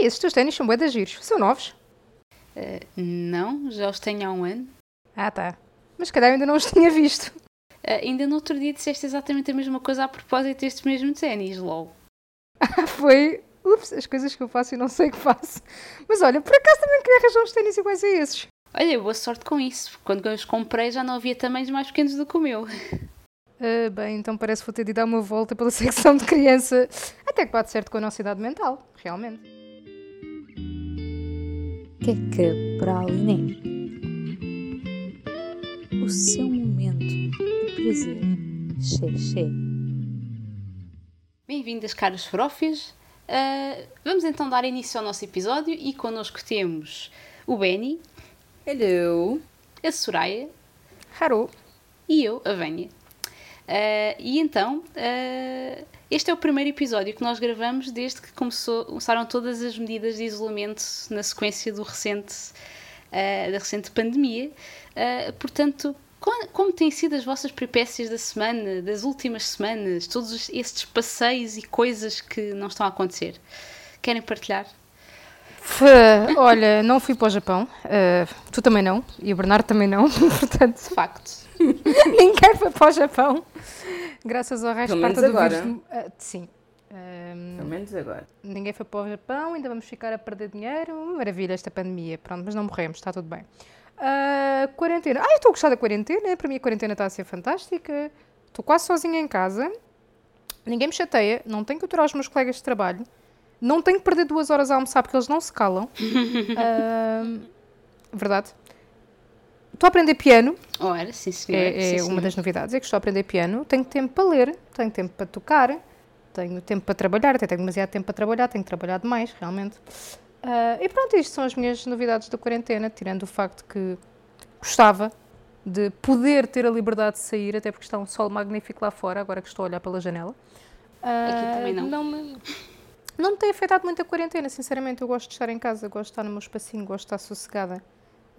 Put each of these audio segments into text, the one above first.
Ei, esses teus ténis são bué giros. São novos? Uh, não, já os tenho há um ano. Ah, tá. Mas se calhar ainda não os tinha visto. Uh, ainda no outro dia disseste exatamente a mesma coisa a propósito destes mesmos ténis, lol. Foi. Ups, as coisas que eu faço e não sei o que faço. Mas olha, por acaso também queria arranjar uns ténis iguais a esses. Olha, boa sorte com isso. Quando eu os comprei já não havia tamanhos mais pequenos do que o meu. Uh, bem, então parece que vou ter de dar uma volta pela secção de criança. Até que bate certo com a nossa idade mental, realmente. Que é Praliné? O seu momento de prazer. Xé, Bem-vindas, caros frófias. Uh, vamos então dar início ao nosso episódio e connosco temos o Benny. Hello. A Soraya. Hello. E eu, a Vânia. Uh, e então, uh, este é o primeiro episódio que nós gravamos desde que começou, começaram todas as medidas de isolamento na sequência do recente, uh, da recente pandemia. portanto, como, como, têm sido as vossas peripécias da semana, das últimas semanas, todos estes passeios e coisas que não estão a acontecer? Querem partilhar? Olha, não fui para o Japão, tu também não, e o Bernardo também não, portanto. Facto. Ninguém foi para o Japão. Graças ao resto Pelo menos agora. Vírus, uh, sim. Um, Pelo menos agora. Ninguém foi para o Japão, ainda vamos ficar a perder dinheiro. Maravilha esta pandemia. Pronto, mas não morremos, está tudo bem. Uh, quarentena. Ah, eu estou a gostar da quarentena. Para mim a quarentena está a ser fantástica. Estou quase sozinha em casa. Ninguém me chateia. Não tenho que aturar os meus colegas de trabalho. Não tenho que perder duas horas a almoçar porque eles não se calam. uh, verdade. Estou a aprender piano. Ora, sim, senhora. É, é uma das novidades, é que estou a aprender piano. Tenho tempo para ler, tenho tempo para tocar, tenho tempo para trabalhar, até tenho demasiado tempo para trabalhar, tenho que trabalhar demais, realmente. Uh, e pronto, isto são as minhas novidades da quarentena, tirando o facto que gostava de poder ter a liberdade de sair, até porque está um sol magnífico lá fora, agora que estou a olhar pela janela. Uh, Aqui também não. Não me, não me tem afetado muito a quarentena, sinceramente. Eu gosto de estar em casa, gosto de estar no meu espacinho, gosto de estar sossegada.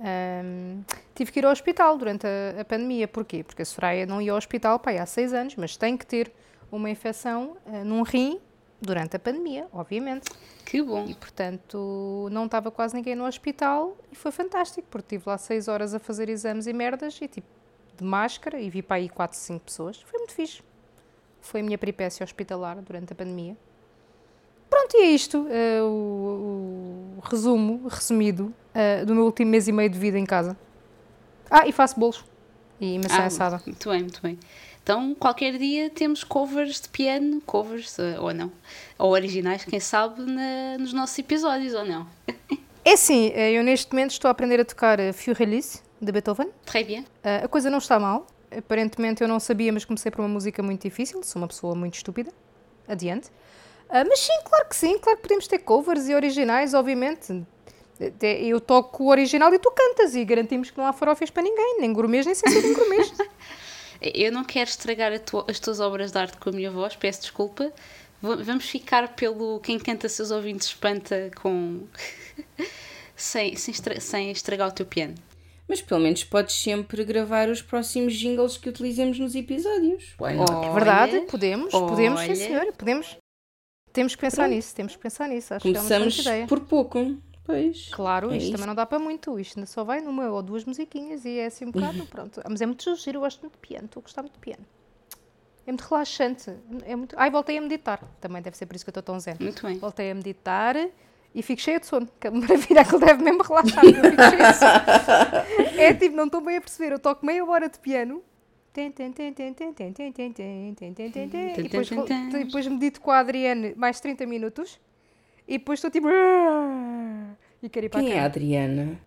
Um, tive que ir ao hospital durante a, a, pandemia. Porquê? Porque a Soraya não ia ao hospital pai, há seis anos, mas tem que ter uma infecção uh, num rim durante a pandemia, obviamente. Que bom. E, portanto, não estava quase ninguém no hospital e foi fantástico, porque estive lá seis horas a fazer exames e merdas e, tipo, de máscara e vi para aí quatro, cinco pessoas. Foi muito fixe. Foi a minha peripécia hospitalar durante a pandemia. Pronto, e é isto, uh, o, o, resumo, resumido, uh, do meu último mês e meio de vida em casa. Ah, e faço bolos e maçã ah, assada. Muito bem, muito bem. Então, qualquer dia temos covers de piano, covers uh, ou não, ou originais, quem sabe, na, nos nossos episódios, ou não. é sim, eu neste momento estou a aprender a tocar Fürrelice, de Beethoven. Très bien. a coisa não está mal. Aparentemente eu não sabia, mas comecei por uma música muito difícil, sou uma pessoa muito estúpida. Adiante. Uh, mas sim, claro que sim, claro que podemos ter covers e originais, obviamente. Eu toco o original e tu cantas e garantimos que não há farofas para ninguém, nem gourmets, nem sem ser gourmets. Eu não quero estragar tua, as tuas obras de arte com a minha voz, peço desculpa. Vamos ficar pelo quem canta seus ouvintes espanta com. sem, sem, estra sem estragar o teu piano. Mas pelo menos podes sempre gravar os próximos jingles que utilizemos nos episódios. Olha, é verdade, podemos, podemos, sim senhora, podemos. Temos que pensar Pronto. nisso, temos que pensar nisso. Acho Começamos que é uma ideia. por pouco. Pois. Claro, é isto, também não dá para muito. Isto ainda só vai numa ou duas musiquinhas e é assim um bocado. pronto. Mas é muito giro, eu gosto muito de piano, estou a gostar muito de piano. É muito relaxante. É muito... Ai, voltei a meditar. Também deve ser por isso que eu estou tão zen. Muito bem. Voltei a meditar e fico cheia de sono. Que maravilha, aquilo deve mesmo relaxar. Eu fico cheia de sono. É tipo, não estou bem a perceber. Eu toco meia hora de piano e depois, medito com a Adriane mais 30 minutos e depois estou tipo. E quero ir para Quem é a Adriana?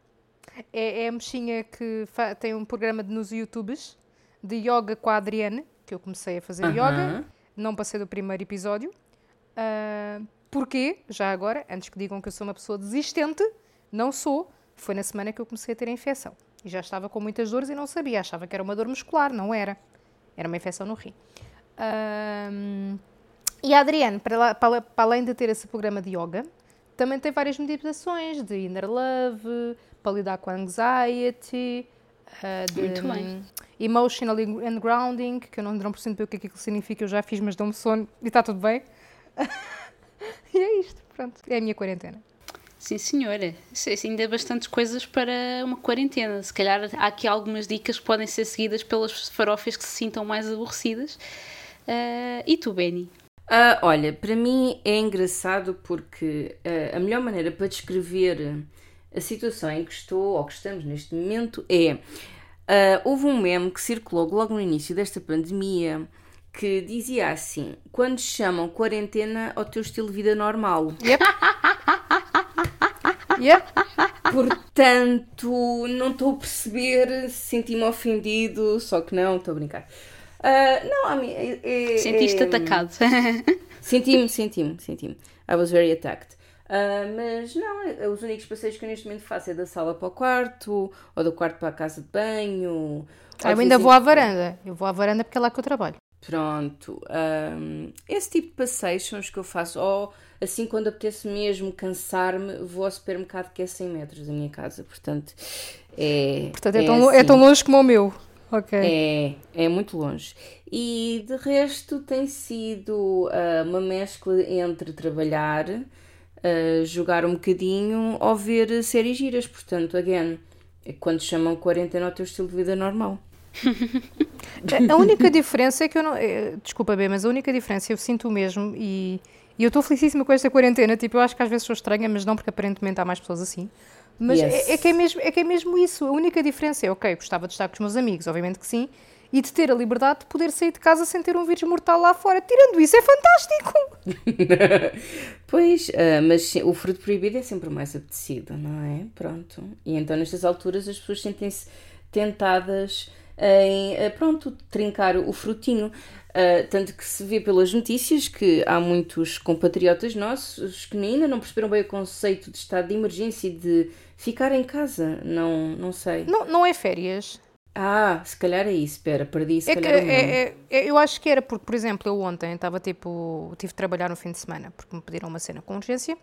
É, é a mexinha que tem um programa nos YouTubes de yoga com a Adriane, que eu comecei a fazer uh -huh. yoga, não passei do primeiro episódio. Uh, porquê? Já agora, antes que digam que eu sou uma pessoa desistente, não sou. Foi na semana que eu comecei a ter a infecção. E já estava com muitas dores e não sabia. Achava que era uma dor muscular, não era. Era uma infecção no rim. Um, e a Adriane, para, para, para, além de ter esse programa de yoga, também tem várias meditações de inner love, para lidar com a anxiety, uh, de Muito bem. emotional and grounding, que eu não, não percebo o que é que aquilo significa, eu já fiz, mas dou-me sono e está tudo bem. e é isto, pronto. É a minha quarentena. Sim, senhora. Isso, isso ainda é bastantes coisas para uma quarentena. Se calhar há aqui algumas dicas que podem ser seguidas pelas farofas que se sintam mais aborrecidas. Uh, e tu, Benny? Uh, olha, para mim é engraçado porque uh, a melhor maneira para descrever a situação em que estou ou que estamos neste momento é. houve um meme que circulou logo no início desta pandemia que dizia assim: quando chamam quarentena ao teu estilo de vida normal. Yep. yep. Portanto, não estou a perceber, senti-me ofendido, só que não, estou a brincar. Uh, não, a mim, é, é, Sentiste é, atacado. Senti-me, senti-me, senti-me. I was very attacked. Uh, mas não, os únicos passeios que eu neste momento faço é da sala para o quarto, ou do quarto para a casa de banho. Ah, eu ainda vou à varanda. Eu vou à varanda porque é lá que eu trabalho. Pronto. Um, esse tipo de passeios são os que eu faço. Ou assim, quando apetece mesmo cansar-me, vou ao supermercado que é 100 metros da minha casa. Portanto, é. Portanto, é, é tão, assim. é tão longe como o meu. Ok. É, é muito longe. E de resto tem sido uh, uma mescla entre trabalhar, uh, jogar um bocadinho ou ver séries giras. Portanto, again, é quando chamam quarentena ao teu estilo de vida normal. A única diferença é que eu não. Eh, desculpa, bem, mas a única diferença eu sinto o mesmo e, e eu estou felicíssima com esta quarentena. Tipo, eu acho que às vezes sou estranha, mas não porque aparentemente há mais pessoas assim. Mas yes. é, é, que é, mesmo, é que é mesmo isso. A única diferença é, ok, gostava de estar com os meus amigos, obviamente que sim, e de ter a liberdade de poder sair de casa sem ter um vírus mortal lá fora. Tirando isso, é fantástico! pois, uh, mas o fruto proibido é sempre mais apetecido, não é? Pronto. E então, nestas alturas, as pessoas sentem-se tentadas em, uh, pronto, trincar o frutinho. Uh, tanto que se vê pelas notícias que há muitos compatriotas nossos que ainda não perceberam bem o conceito de estado de emergência e de ficar em casa. Não, não sei. Não, não é férias. Ah, se calhar é isso, espera, perdi se é calhar que, é, é, é, Eu acho que era porque, por exemplo, eu ontem estava tipo, tive de trabalhar no fim de semana porque me pediram uma cena com urgência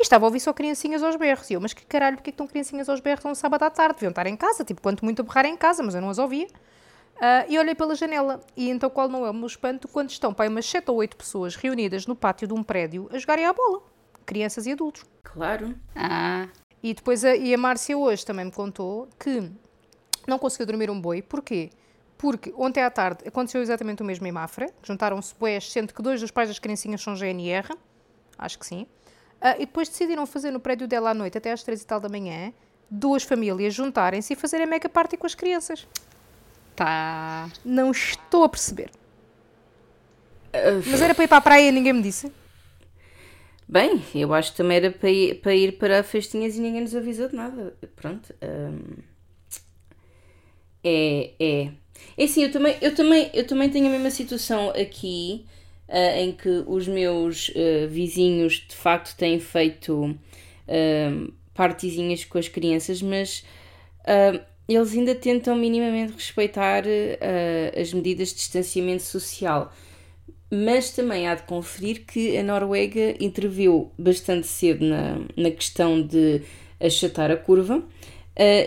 e estava a ouvir só criancinhas aos berros. E eu, mas que caralho, porque é que estão criancinhas aos berros um sábado à tarde? Deviam estar em casa, tipo, quanto muito a berrar em casa, mas eu não as ouvia. Uh, e olhei pela janela. E então qual não é o meu espanto quando estão pai, umas 7 ou 8 pessoas reunidas no pátio de um prédio a jogarem à bola. Crianças e adultos. Claro. Ah. E depois a, e a Márcia hoje também me contou que não conseguiu dormir um boi. Porquê? Porque ontem à tarde aconteceu exatamente o mesmo em Mafra. Juntaram-se boés, sendo que dois dos pais das criancinhas são GNR. Acho que sim. Uh, e depois decidiram fazer no prédio dela à noite, até às 3 e tal da manhã, duas famílias juntarem-se e fazerem mega party com as crianças. Tá. Não estou a perceber. Uh, Mas era para ir para a praia e ninguém me disse? Bem, eu acho que também era para ir para, ir para festinhas e ninguém nos avisou de nada. Pronto. Um, é, é. É assim, eu também, eu, também, eu também tenho a mesma situação aqui, uh, em que os meus uh, vizinhos de facto têm feito uh, partezinhas com as crianças, mas eles ainda tentam minimamente respeitar as medidas de distanciamento social. Mas também há de conferir que a Noruega interviu bastante cedo na, na questão de achatar a curva uh,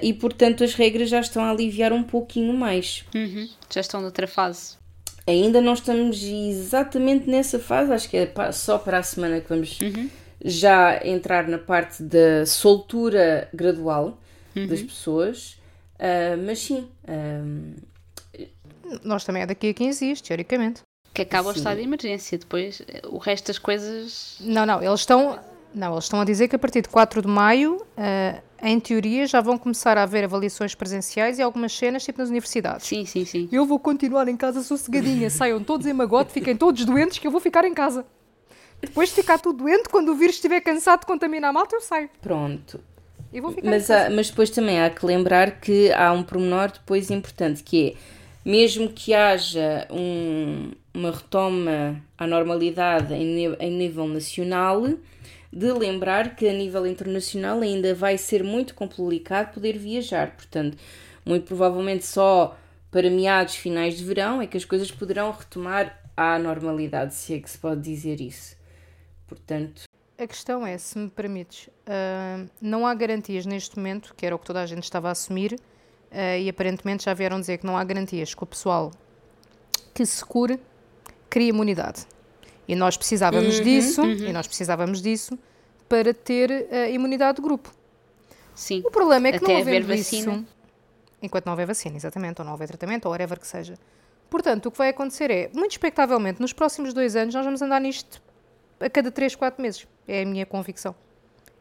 e, portanto, as regras já estão a aliviar um pouquinho mais. Uhum. Já estão noutra fase. Ainda não estamos exatamente nessa fase, acho que é só para a semana que vamos uhum. já entrar na parte da soltura gradual uhum. das pessoas. Uh, mas sim. Uh... Nós também é daqui a 15 dias, teoricamente. Que acaba sim. o estado de emergência. Depois, o resto das coisas. Não, não, eles estão. Não, eles estão a dizer que a partir de 4 de maio, uh, em teoria, já vão começar a haver avaliações presenciais e algumas cenas, tipo nas universidades. Sim, sim, sim. Eu vou continuar em casa sossegadinha, saiam todos em magote, fiquem todos doentes, que eu vou ficar em casa. Depois de ficar tudo doente, quando o vírus estiver cansado de contaminar a malta, eu saio. Pronto mas, há, mas depois também há que lembrar que há um pormenor depois importante que é mesmo que haja um, uma retoma à normalidade em, em nível nacional, de lembrar que a nível internacional ainda vai ser muito complicado poder viajar. Portanto, muito provavelmente só para meados finais de verão é que as coisas poderão retomar à normalidade, se é que se pode dizer isso. Portanto, a questão é, se me permites, uh, não há garantias neste momento, que era o que toda a gente estava a assumir, uh, e aparentemente já vieram dizer que não há garantias que o pessoal que se cure cria imunidade. E nós precisávamos uhum, disso, uhum. e nós precisávamos disso para ter a imunidade de grupo. Sim. O problema é que Até não havendo vacina. isso, enquanto não houver vacina, exatamente, ou não houver tratamento, ou whatever que seja. Portanto, o que vai acontecer é, muito expectavelmente, nos próximos dois anos, nós vamos andar nisto a cada 3, 4 meses. É a minha convicção.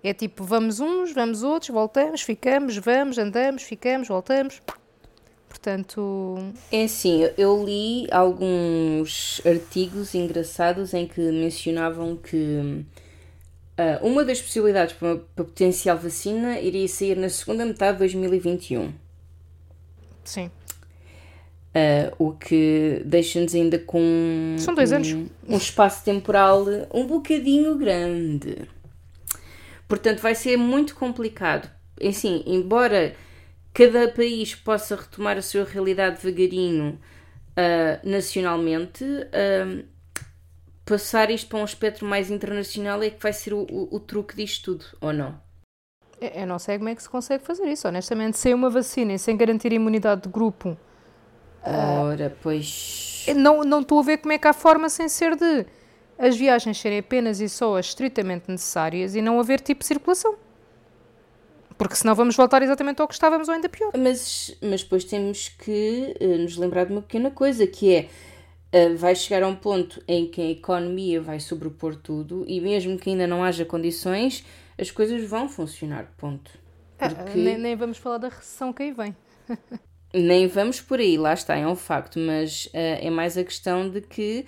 É tipo, vamos uns, vamos outros, voltamos, ficamos, vamos, andamos, ficamos, voltamos. Portanto, É assim, eu li alguns artigos engraçados em que mencionavam que ah, uma das possibilidades para uma para potencial vacina iria sair na segunda metade de 2021. sim. Ah, o que deixa-nos ainda com São dois um, anos. um espaço temporal um bocadinho grande. Portanto, vai ser muito complicado. Assim, embora cada país possa retomar a sua realidade devagarinho ah, nacionalmente, ah, passar isto para um espectro mais internacional é que vai ser o, o- o truque disto tudo, ou não? Eu eu não sei como é que se consegue fazer isso. Honestamente, sem uma vacina e sem garantir a imunidade de grupo, Ora, pois. não não estou a ver como é que há forma sem ser de as viagens serem apenas e só as estritamente necessárias e não haver tipo de circulação. Porque senão vamos voltar exatamente ao que estávamos ou ainda pior. Mas, mas depois temos que eh, nos lembrar de uma pequena coisa, que é eh, vai chegar a um ponto em que a economia vai sobrepor tudo e mesmo que ainda não haja condições, as coisas vão funcionar, ponto. Ah, Porque nem, nem vamos falar da recessão que aí vem. nem vamos por aí, lá está, é um facto, mas eh, é mais a questão de que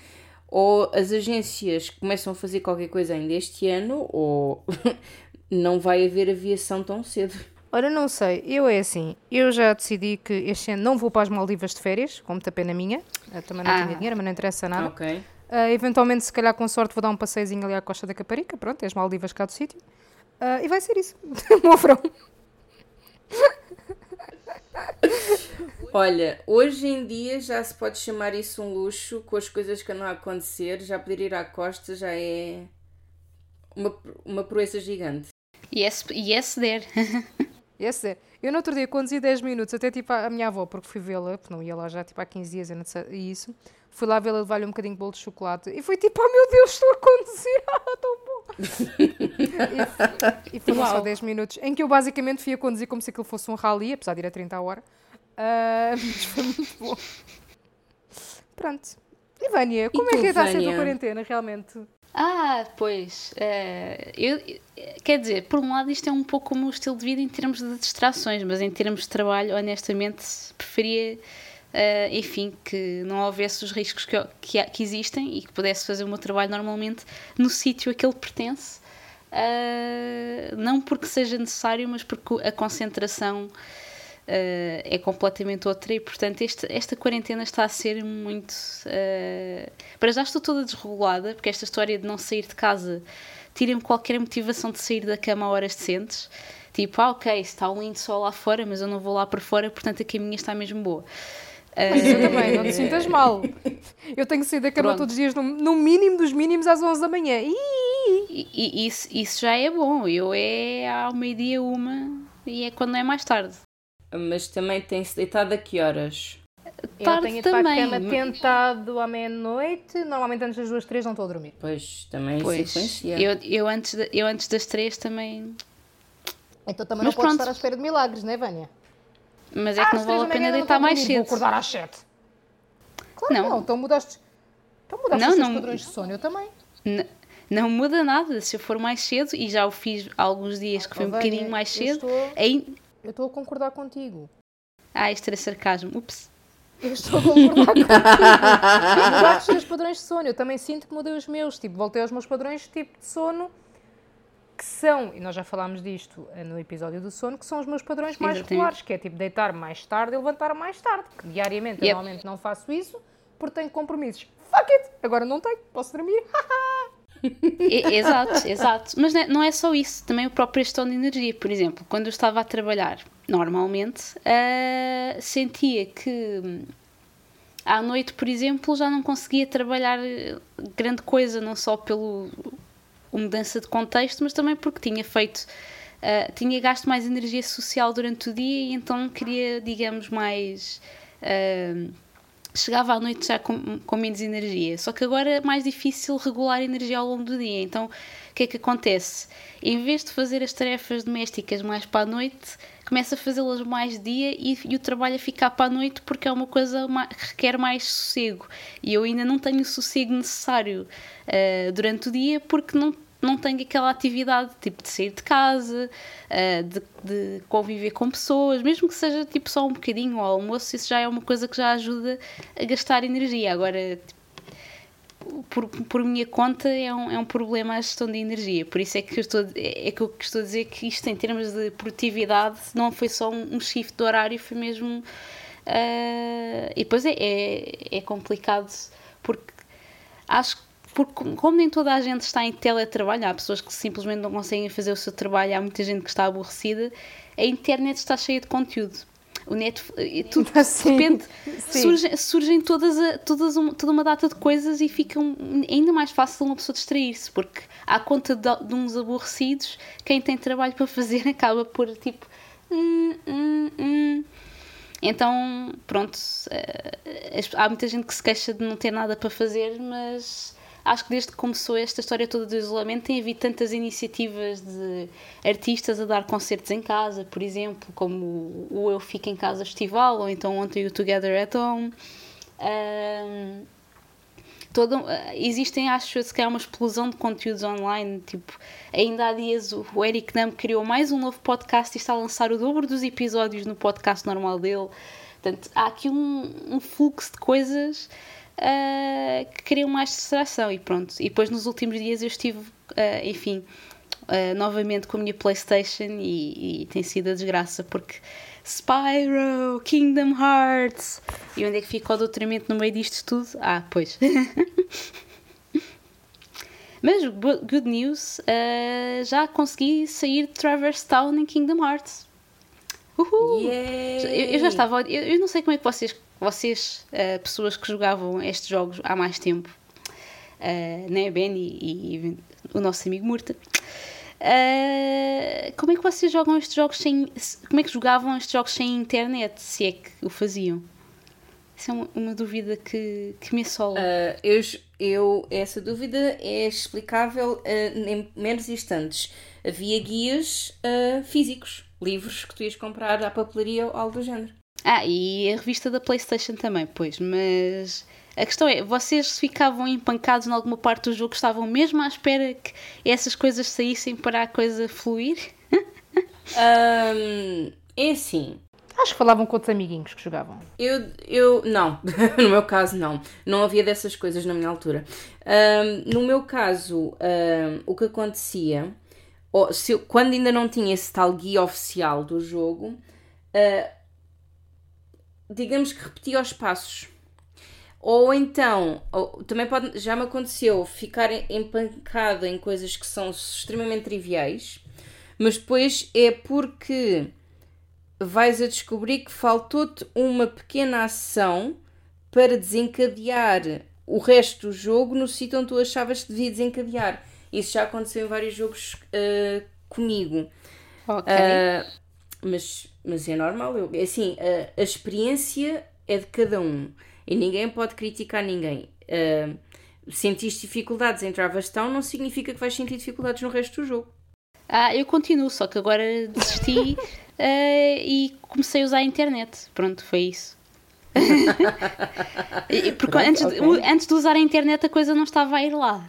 ou as agências começam a fazer qualquer coisa ainda este ano ou não vai haver aviação tão cedo. Ora, não sei, eu é assim, eu já decidi que este ano não vou para as Maldivas de férias, com muita pena minha, Eu também não Ah. tinha dinheiro, mas não interessa nada. Ah, eventualmente, se calhar com sorte, vou dar um passeiozinho ali à Costa da Caparica, pronto, é as Maldivas cá do sítio. Ah, e vai ser isso, o meu verão. Olha, hoje em dia já se pode chamar isso um luxo com as coisas que andam a acontecer. Já poder ir à costa já é uma, uma proeza gigante. Yes, yes there. Esse é. Eu no outro dia conduzi 10 minutos até tipo à minha avó, porque fui vê-la, porque não ia lá já tipo há 15 dias eu não sei- e isso. Fui lá vê-la levar-lhe um bocadinho de bolo de chocolate e foi tipo, oh meu Deus, estou a conduzir, ah, tão bom. e, e foram só Uau. 10 minutos em que eu basicamente fui a conduzir como se aquilo fosse um rally, apesar de ir a 30 a hora. Ah, mas foi muito bom. Pronto. E Vânia, como é tu, que está a ser a quarentena realmente? Ah, pois. eh, eu, quer dizer, por um lado, isto é um pouco o estilo de vida em termos de distrações, mas em termos de trabalho, honestamente, preferia, eh, enfim, que não houvesse os riscos que, que, que existem e que pudesse fazer o meu trabalho normalmente no sítio a que ele pertence. Eh, não porque seja necessário, mas porque a concentração é completamente outra e portanto este- esta quarentena está a ser muito eh, para já estou toda desregulada porque esta história de não sair de casa tira-me qualquer motivação de sair da cama a horas decentes tipo, ah ok, está um lindo sol lá fora mas eu não vou lá para fora, portanto a caminha está mesmo boa Mas eu também, não te sintas mal. Eu tenho que sair da cama Pronto. todos os dias, no, no mínimo dos mínimos, às 11 da manhã. E, e isso, isso já é bom eu é ao meio-dia uma e é quando não é mais tarde Mas também tem-se deitado a que horas? Eu Tarde tenho ido para a também, cama tentado à meia-noite. Normalmente antes das duas, três não estou a dormir. Pois, também pois, influencia. eu, eu, antes de- eu antes das três também Então também Mas não podes pronto. estar à espera de milagres, não é, Vânia? mas é que não vale a pena não deitar estou a mais cedo Vou acordar às sete. Claro Não. que não. Então mudaste, então mudaste Não, os não- padrões de sono. Eu também. N- não muda nada se eu for mais cedo e já o fiz alguns dias que foi um bocadinho mais cedo. estou- Aí... Eu estou a concordar contigo. Ah, isto era sarcasmo. Ups. Eu estou a concordar contigo. Os teus padrões de sono. Eu também sinto que mudei os meus. Tipo, voltei aos meus padrões tipo de sono que são, e nós já falámos disto eh, no episódio do sono, que são os meus padrões mais Exatamente. regulares, que é tipo deitar mais tarde e levantar mais tarde. Que diariamente eu Yep. normalmente não faço isso porque tenho compromissos. Fuck it! Agora não tenho, posso dormir. Exato, exato. Mas não é, é só isso, também o próprio gestão de energia. Por exemplo, quando eu estava a trabalhar normalmente, ah, sentia que à noite, por exemplo, já não conseguia trabalhar grande coisa, não só pelo mudança de contexto, mas também porque tinha feito, ah, tinha gasto mais energia social durante o dia e então queria, digamos, mais. ah, chegava à noite já com, com menos energia. Só que agora é mais difícil regular a energia ao longo do dia. Então, o que é que acontece? Em vez de fazer as tarefas domésticas mais para a noite, começa a fazê-las mais dia e, e, o trabalho a ficar para a noite porque é uma coisa que requer mais sossego. E eu ainda não tenho o sossego necessário uh, durante o dia porque não não tenho aquela atividade tipo de sair de casa, uh, de, de, conviver com pessoas, mesmo que seja tipo só um bocadinho ao almoço, isso já é uma coisa que já ajuda a gastar energia. Agora, tipo, por, por minha conta, é um, é um problema a gestão de energia. Por isso é que eu estou, é, que eu estou a dizer que isto, em termos de produtividade, não foi só um, um shift de horário, foi mesmo. Uh, e depois é, é, é complicado porque acho que porque como nem toda a gente está em teletrabalho, há pessoas que simplesmente não conseguem fazer o seu trabalho, há muita gente que está aborrecida, a internet está cheia de conteúdo. O net, tudo, sim, de repente surgem, surgem todas, a, todas uma, toda uma data de coisas e fica ainda mais fácil uma pessoa distrair-se, porque à conta de, de, uns aborrecidos, quem tem trabalho para fazer acaba por tipo. Hum, hum, hum. Então, pronto, uh, há muita gente que se queixa de não ter nada para fazer, mas acho que desde que começou esta história toda do isolamento tem havido tantas iniciativas de artistas a dar concertos em casa, por exemplo, como o Eu Fico em Casa Festival, ou então ontem o Together at Home. Um, todo, existem, acho que é uma explosão de conteúdos online. Tipo, ainda há dias o Eric Nam criou mais um novo podcast e está a lançar o dobro dos episódios no podcast normal dele. Portanto, há aqui um, um fluxo de coisas uh, que queriam mais distração e pronto. E depois nos últimos dias eu estive, uh, enfim, uh, novamente com a minha Playstation e, e, tem sido a desgraça porque Spyro, Kingdom Hearts e onde é que fica o doutoramento no meio disto tudo? Ah, pois. Mas good news, uh, já consegui sair de Traverse Town em Kingdom Hearts. Uhul! Eu, eu, já estava. Eu, eu, não sei como é que vocês vocês, uh, pessoas que jogavam estes jogos há mais tempo, uh, né, Ben e, e o nosso amigo Murta, uh, como é que vocês jogam estes jogos sem. Como é que jogavam estes jogos sem internet, se é que o faziam? Isso é uma, uma dúvida que, que me assola. Uh, eu, eu, essa dúvida é explicável em meros instantes. Havia guias físicos, livros que tu ias comprar à papelaria ou algo do género. Ah, e a revista da PlayStation também, pois, mas a questão é, vocês ficavam empancados em alguma parte do jogo, estavam mesmo à espera que essas coisas saíssem para a coisa fluir? um, é assim. Acho que falavam com outros amiguinhos que jogavam. Eu, eu não, no meu caso não. Não havia dessas coisas na minha altura. Um, no meu caso, um, o que acontecia, ou, se eu, quando ainda não tinha esse tal guia oficial do jogo, uh, digamos que repetia os passos. Ou então, ou, também pode, já me aconteceu ficar empancada em coisas que são extremamente triviais, mas depois é porque vais a descobrir que faltou-te uma pequena ação para desencadear o resto do jogo no sítio onde tu achavas que devia desencadear. Isso já aconteceu em vários jogos uh, comigo. Ok. Uh, mas mas é normal. Eu, assim, a, a experiência é de cada um e ninguém pode criticar ninguém. Uh, sentiste dificuldades em Travastão não significa que vais sentir dificuldades no resto do jogo. Ah, eu continuo, só que agora desisti uh, e comecei a usar a internet. Pronto, foi isso. Porque Pronto, antes, okay. de, antes de usar a internet a coisa não estava a ir lá.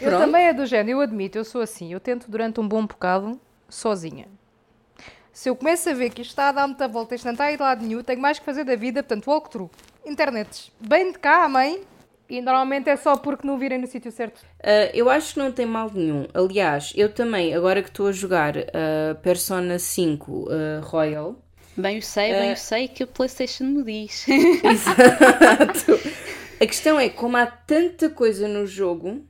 Eu Pronto. também é do género, eu admito, eu sou assim. Eu tento durante um bom bocado, sozinha. Se eu começo a ver que isto está a dar muita volta, isto não está a ir de lado nenhum, tenho mais que fazer da vida, portanto, walkthrough. Internets. Bem de cá, mãe. E normalmente é só porque não virem no sítio certo. Uh, eu acho que não tem mal nenhum. Aliás, eu também, agora que estou a jogar uh, Persona 5 uh, Royal. Bem, eu sei, bem, eu sei que a PlayStation me diz. Exato. A questão é, como há tanta coisa no jogo,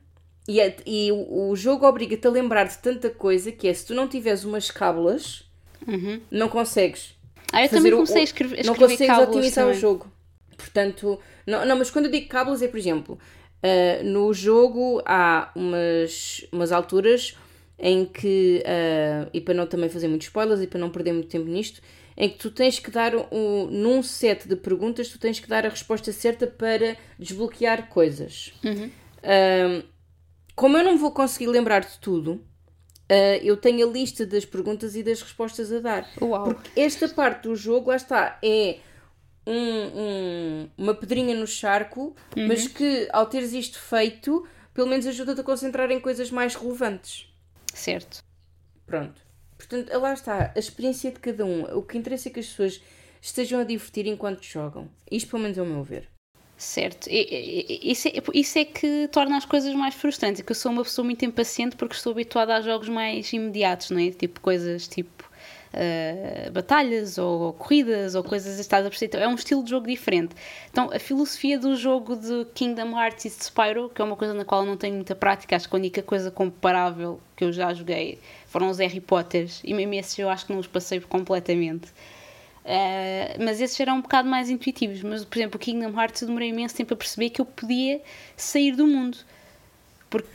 e, é, e o, o jogo obriga-te a lembrar de tanta coisa, que é se tu não tiveres umas cábulas Uhum. Não consegues. Ah, eu também comecei a escrever, a escrever Não consegues otimizar o jogo. Portanto, não, não, mas quando eu digo cábulas é, por exemplo, uh, no jogo há umas, umas alturas em que, uh, e para não também fazer muitos spoilers e para não perder muito tempo nisto, em que tu tens que dar, um, num set de perguntas, tu tens que dar a resposta certa para desbloquear coisas. Uhum. Uh, como eu não vou conseguir lembrar de tudo, Uh, eu tenho a lista das perguntas e das respostas a dar. Uau. Porque esta parte do jogo, lá está, é um, um, uma pedrinha no charco, uhum. mas que ao teres isto feito, pelo menos ajuda-te a concentrar em coisas mais relevantes. Certo. Pronto. Portanto, lá está, a experiência de cada um. O que interessa é que as pessoas estejam a divertir enquanto jogam. Isto, pelo menos, é o meu ver. Certo, isso é, isso é que torna as coisas mais frustrantes. É que eu sou uma pessoa muito impaciente porque estou habituada a jogos mais imediatos, não é? Tipo coisas tipo uh, batalhas ou, corridas ou coisas estás a perceber. Então, é um estilo de jogo diferente. Então a filosofia do jogo de Kingdom Hearts e de Spyro, que é uma coisa na qual eu não tenho muita prática, acho que a única coisa comparável que eu já joguei foram os Harry Potters e mesmo esses eu acho que não os passei completamente. Uh, mas esses eram um bocado mais intuitivos. Mas, por exemplo, o Kingdom Hearts eu demorei imenso tempo a perceber que eu podia sair do mundo. Porque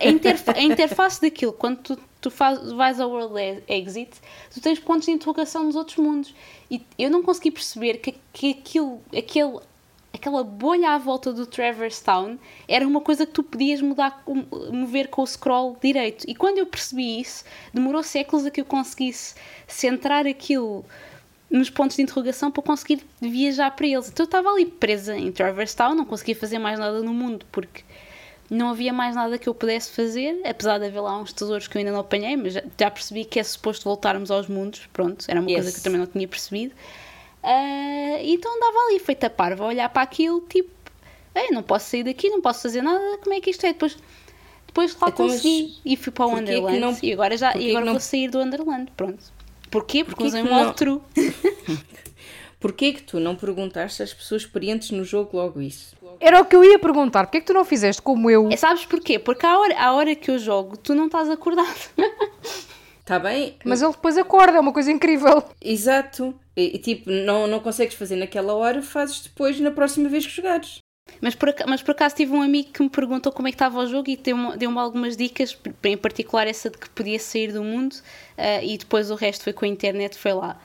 a, interfa a interface daquilo, quando tu, tu faz, vais ao World Exit, tu tens pontos de interrogação nos outros mundos. E eu não consegui perceber que, que aquilo, aquele, aquela bolha à volta do Traverse Town era uma coisa que tu podias mudar, mover com o scroll direito. E quando eu percebi isso, demorou séculos a que eu conseguisse centrar aquilo nos pontos de interrogação para conseguir viajar para eles. Então eu estava ali presa em Traverse Town, não conseguia fazer mais nada no mundo porque não havia mais nada que eu pudesse fazer, apesar de haver lá uns tesouros que eu ainda não apanhei, mas já, percebi que é suposto voltarmos aos mundos, pronto, era uma yes. coisa que eu também não tinha percebido. Uh, então andava ali, feita parva, a olhar para aquilo, tipo, Ei, não posso sair daqui, não posso fazer nada, como é que isto é? Depois, depois lá então, consegui e fui para o Wonderland não, e agora, já, e agora não... vou sair do Wonderland, pronto. Porquê? Porque usei um outro. Porquê que tu não perguntaste às pessoas experientes no jogo logo isso? Era o que eu ia perguntar. Porquê que tu não fizeste como eu? É, sabes porquê? Porque à hora, à hora que eu jogo, tu não estás acordado. Está bem? Mas ele depois acorda, é uma coisa incrível. Exato. E, tipo, não, não consegues fazer naquela hora, fazes depois na próxima vez que jogares. Mas por, mas por acaso tive um amigo que me perguntou como é que estava o jogo e deu-me deu algumas dicas, em particular essa de que podia sair do mundo uh, e depois o resto foi com a internet, foi lá.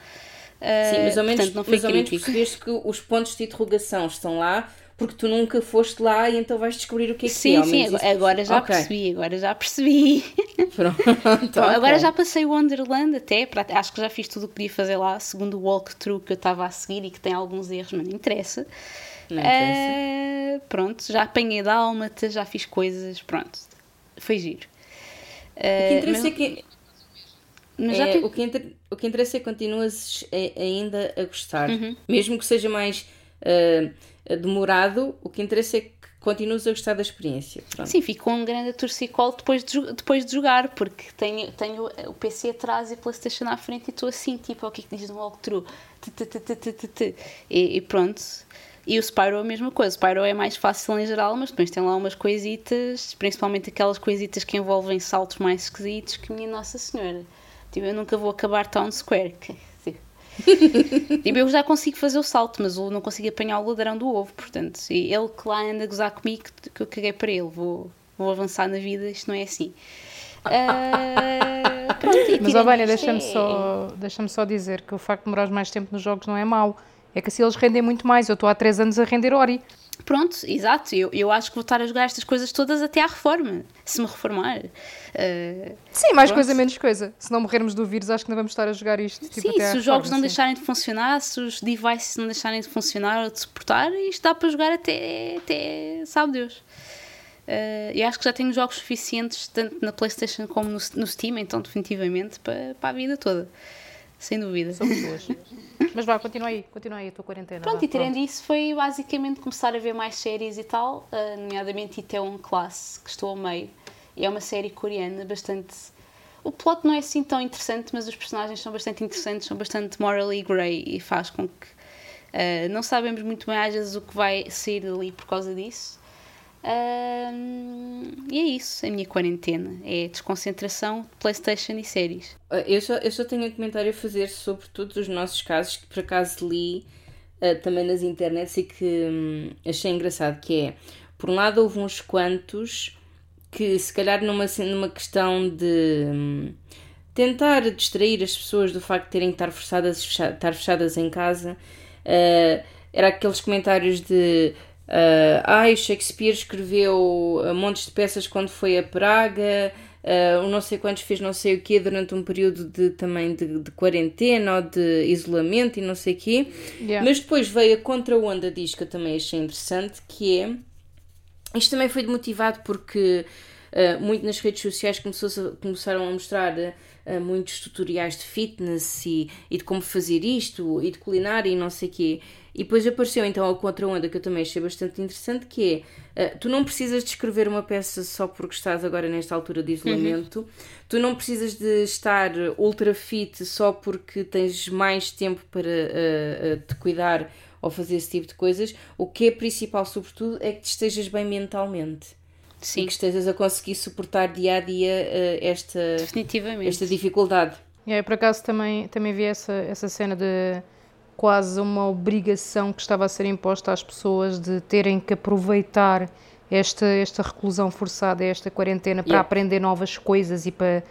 Uh, Sim, mas ao menos, portanto, não foi mas ao menos percebeste que os pontos de interrogação estão lá porque tu nunca foste lá e então vais descobrir o que é que sim, é. Sim, sim, agora já okay. percebi, agora já percebi. Pronto. Então, okay. Agora já passei o Wonderland até, acho que já fiz tudo o que podia fazer lá, segundo o walkthrough que eu estava a seguir e que tem alguns erros, mas não interessa. Não Uh, pronto, já apanhei dálmata, já fiz coisas, pronto. Foi giro. Uh, o que eh, interessa mas, é que. É, tem... o, que inter... o que interessa é que continuas ainda a gostar. Uhum. Mesmo que seja mais uh, demorado, o que interessa é que continuas a gostar da experiência. Pronto. Sim, fico com um grande torcicolo depois de, depois de jogar, porque tenho, tenho o PC atrás e a Playstation à frente e estou assim, tipo, o que é que diz no walkthrough? E, e pronto. E o Spyro é a mesma coisa. O Spyro é mais fácil em geral, mas depois tem lá umas coisitas, principalmente aquelas coisitas que envolvem saltos mais esquisitos, que minha Nossa Senhora. Tipo, eu nunca vou acabar Town Square. tipo, eu já consigo fazer o salto, mas eu não consigo apanhar o ladrão do ovo, portanto, e ele que lá anda a gozar comigo, que eu caguei para ele, vou, vou avançar na vida, isto não é assim. Uh, pronto, mas, Ovelha, deixa-me é... só, deixa só dizer que o facto de demorar mais tempo nos jogos não é mau é que assim eles rendem muito mais. Eu estou há 3 anos a render Ori. Pronto, exato. Eu, eu acho que vou estar a jogar estas coisas todas até à reforma, se me reformar. Uh, Sim, mais pronto. coisa, menos coisa. Se não morrermos do vírus, acho que não vamos estar a jogar isto. Tipo, sim, se os jogos não sim. deixarem de funcionar, se os devices não deixarem de funcionar ou de suportar, isto dá para jogar até, até sabe Deus. Uh, eu acho que já tenho jogos suficientes, tanto na PlayStation como no, no Steam, então, definitivamente, para, para a vida toda sem dúvida. São pessoas. Mas vá, continua aí, continua aí a tua quarentena. Pronto, vá, e tirando isso, foi basicamente começar a ver mais séries e tal, uh, nomeadamente Itaewon Class, que estou a meio. E é uma série coreana bastante. O plot não é assim tão interessante, mas os personagens são bastante interessantes, são bastante morally grey e faz com que uh, não sabemos muito bem às vezes o que vai sair dali por causa disso. E é isso, a minha quarentena. É desconcentração, Playstation e séries. Ah, eu só, eu só tenho um comentário a fazer sobre todos os nossos casos, que por acaso li uh, também nas internets e que hum, achei engraçado, que é, por um lado houve uns quantos que se calhar numa, numa questão de hum, tentar distrair as pessoas do facto de terem que estar forçadas estar fechadas em casa uh, era aqueles comentários de uh, ai Shakespeare escreveu montes de peças quando foi a Praga uh, não sei quantos fez não sei o quê durante um período de também de, de quarentena ou de isolamento e não sei o quê yeah. mas depois veio a contra-onda diz que eu também achei interessante que é isto também foi motivado porque uh, muito nas redes sociais começou começaram a mostrar uh, muitos tutoriais de fitness e, e, de como fazer isto e de culinária e não sei o quê. E depois apareceu então a contra-onda que eu também achei bastante interessante, que é uh, tu não precisas de escrever uma peça só porque estás agora nesta altura de isolamento, uhum. tu não precisas de estar ultra fit só porque tens mais tempo para uh, uh, te cuidar ou fazer esse tipo de coisas. O que é principal, sobretudo, é que te estejas bem mentalmente. Sim. E que estejas a conseguir suportar dia a dia esta, esta dificuldade. É, por acaso também, também vi essa, essa cena de quase uma obrigação que estava a ser imposta às pessoas de terem que aproveitar esta, esta reclusão forçada, esta quarentena, para yeah. aprender novas coisas e para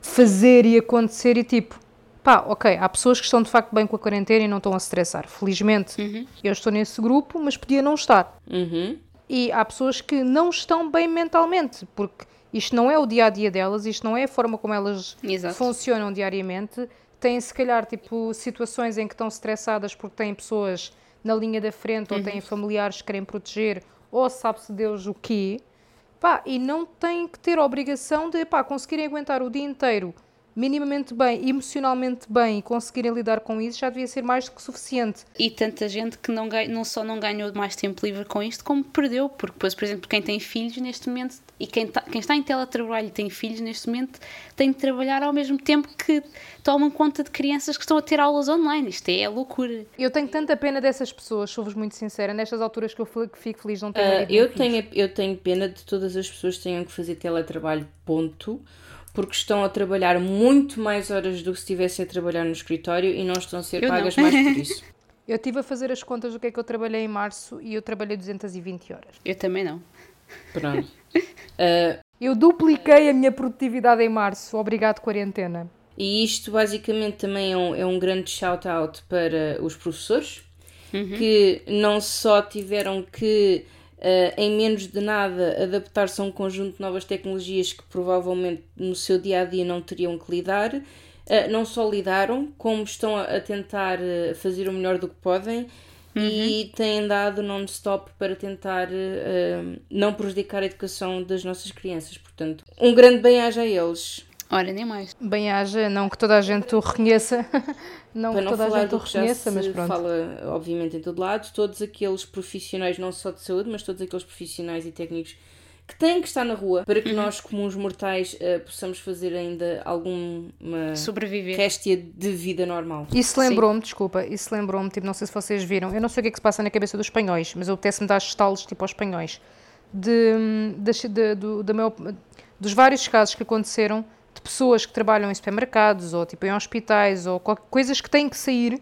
fazer e acontecer e tipo, pá, ok, há pessoas que estão de facto bem com a quarentena e não estão a estressar. Felizmente uhum. eu estou nesse grupo, mas podia não estar. Uhum. E há pessoas que não estão bem mentalmente, porque isto não é o dia a dia delas, isto não é a forma como elas Exato. funcionam diariamente têm se calhar tipo situações em que estão estressadas porque têm pessoas na linha da frente uhum. ou têm familiares que querem proteger ou sabe-se Deus o quê, pá, e não têm que ter a obrigação de pá, conseguirem aguentar o dia inteiro minimamente bem, emocionalmente bem e conseguirem lidar com isso já devia ser mais do que suficiente. E tanta gente que não, ganha, não só não ganhou mais tempo livre com isto, como perdeu, porque depois, por exemplo, quem tem filhos neste momento e quem, tá, quem está em teletrabalho e tem filhos neste momento tem de trabalhar ao mesmo tempo que tomam conta de crianças que estão a ter aulas online. Isto é loucura. Eu tenho tanta pena dessas pessoas, sou-vos muito sincera, nestas alturas que eu fico feliz não ter uh, eu tenho Eu tenho pena de todas as pessoas que tenham que fazer teletrabalho, ponto porque estão a trabalhar muito mais horas do que se estivessem a trabalhar no escritório e não estão a ser eu pagas não. mais por isso. Eu estive a fazer as contas do que é que eu trabalhei em março e eu trabalhei 220 horas. Eu também não. Pronto. Uh, eu dupliquei a minha produtividade em março, obrigado quarentena. E isto basicamente também é um, é um grande shout-out para os professores, uhum. que não só tiveram que uh, em menos de nada, adaptar-se a um conjunto de novas tecnologias que provavelmente no seu dia a dia não teriam que lidar. Uh, não só lidaram, como estão a, a tentar uh, fazer o melhor do que podem uhum. e têm dado non-stop para tentar não prejudicar a educação das nossas crianças. Portanto, um grande bem-aja a eles. Ora, nem mais. Bem-haja, não que toda a gente o reconheça, não Para que não toda a gente o reconheça, mas pronto. fala, obviamente, em todo lado, todos aqueles profissionais, não só de saúde, mas todos aqueles profissionais e técnicos que têm que estar na rua para que nós, comuns mortais, uh, possamos fazer ainda alguma Sobreviver. réstia de vida normal. Isso lembrou-me, desculpa, isso lembrou-me, tipo, não sei se vocês viram, eu não sei o que é que se passa na cabeça dos espanhóis, mas eu apetece-me dar estalos, tipo, aos espanhóis, de, de, de, do, do meu, dos vários casos que aconteceram de pessoas que trabalham em supermercados ou tipo em hospitais ou coisas que têm que sair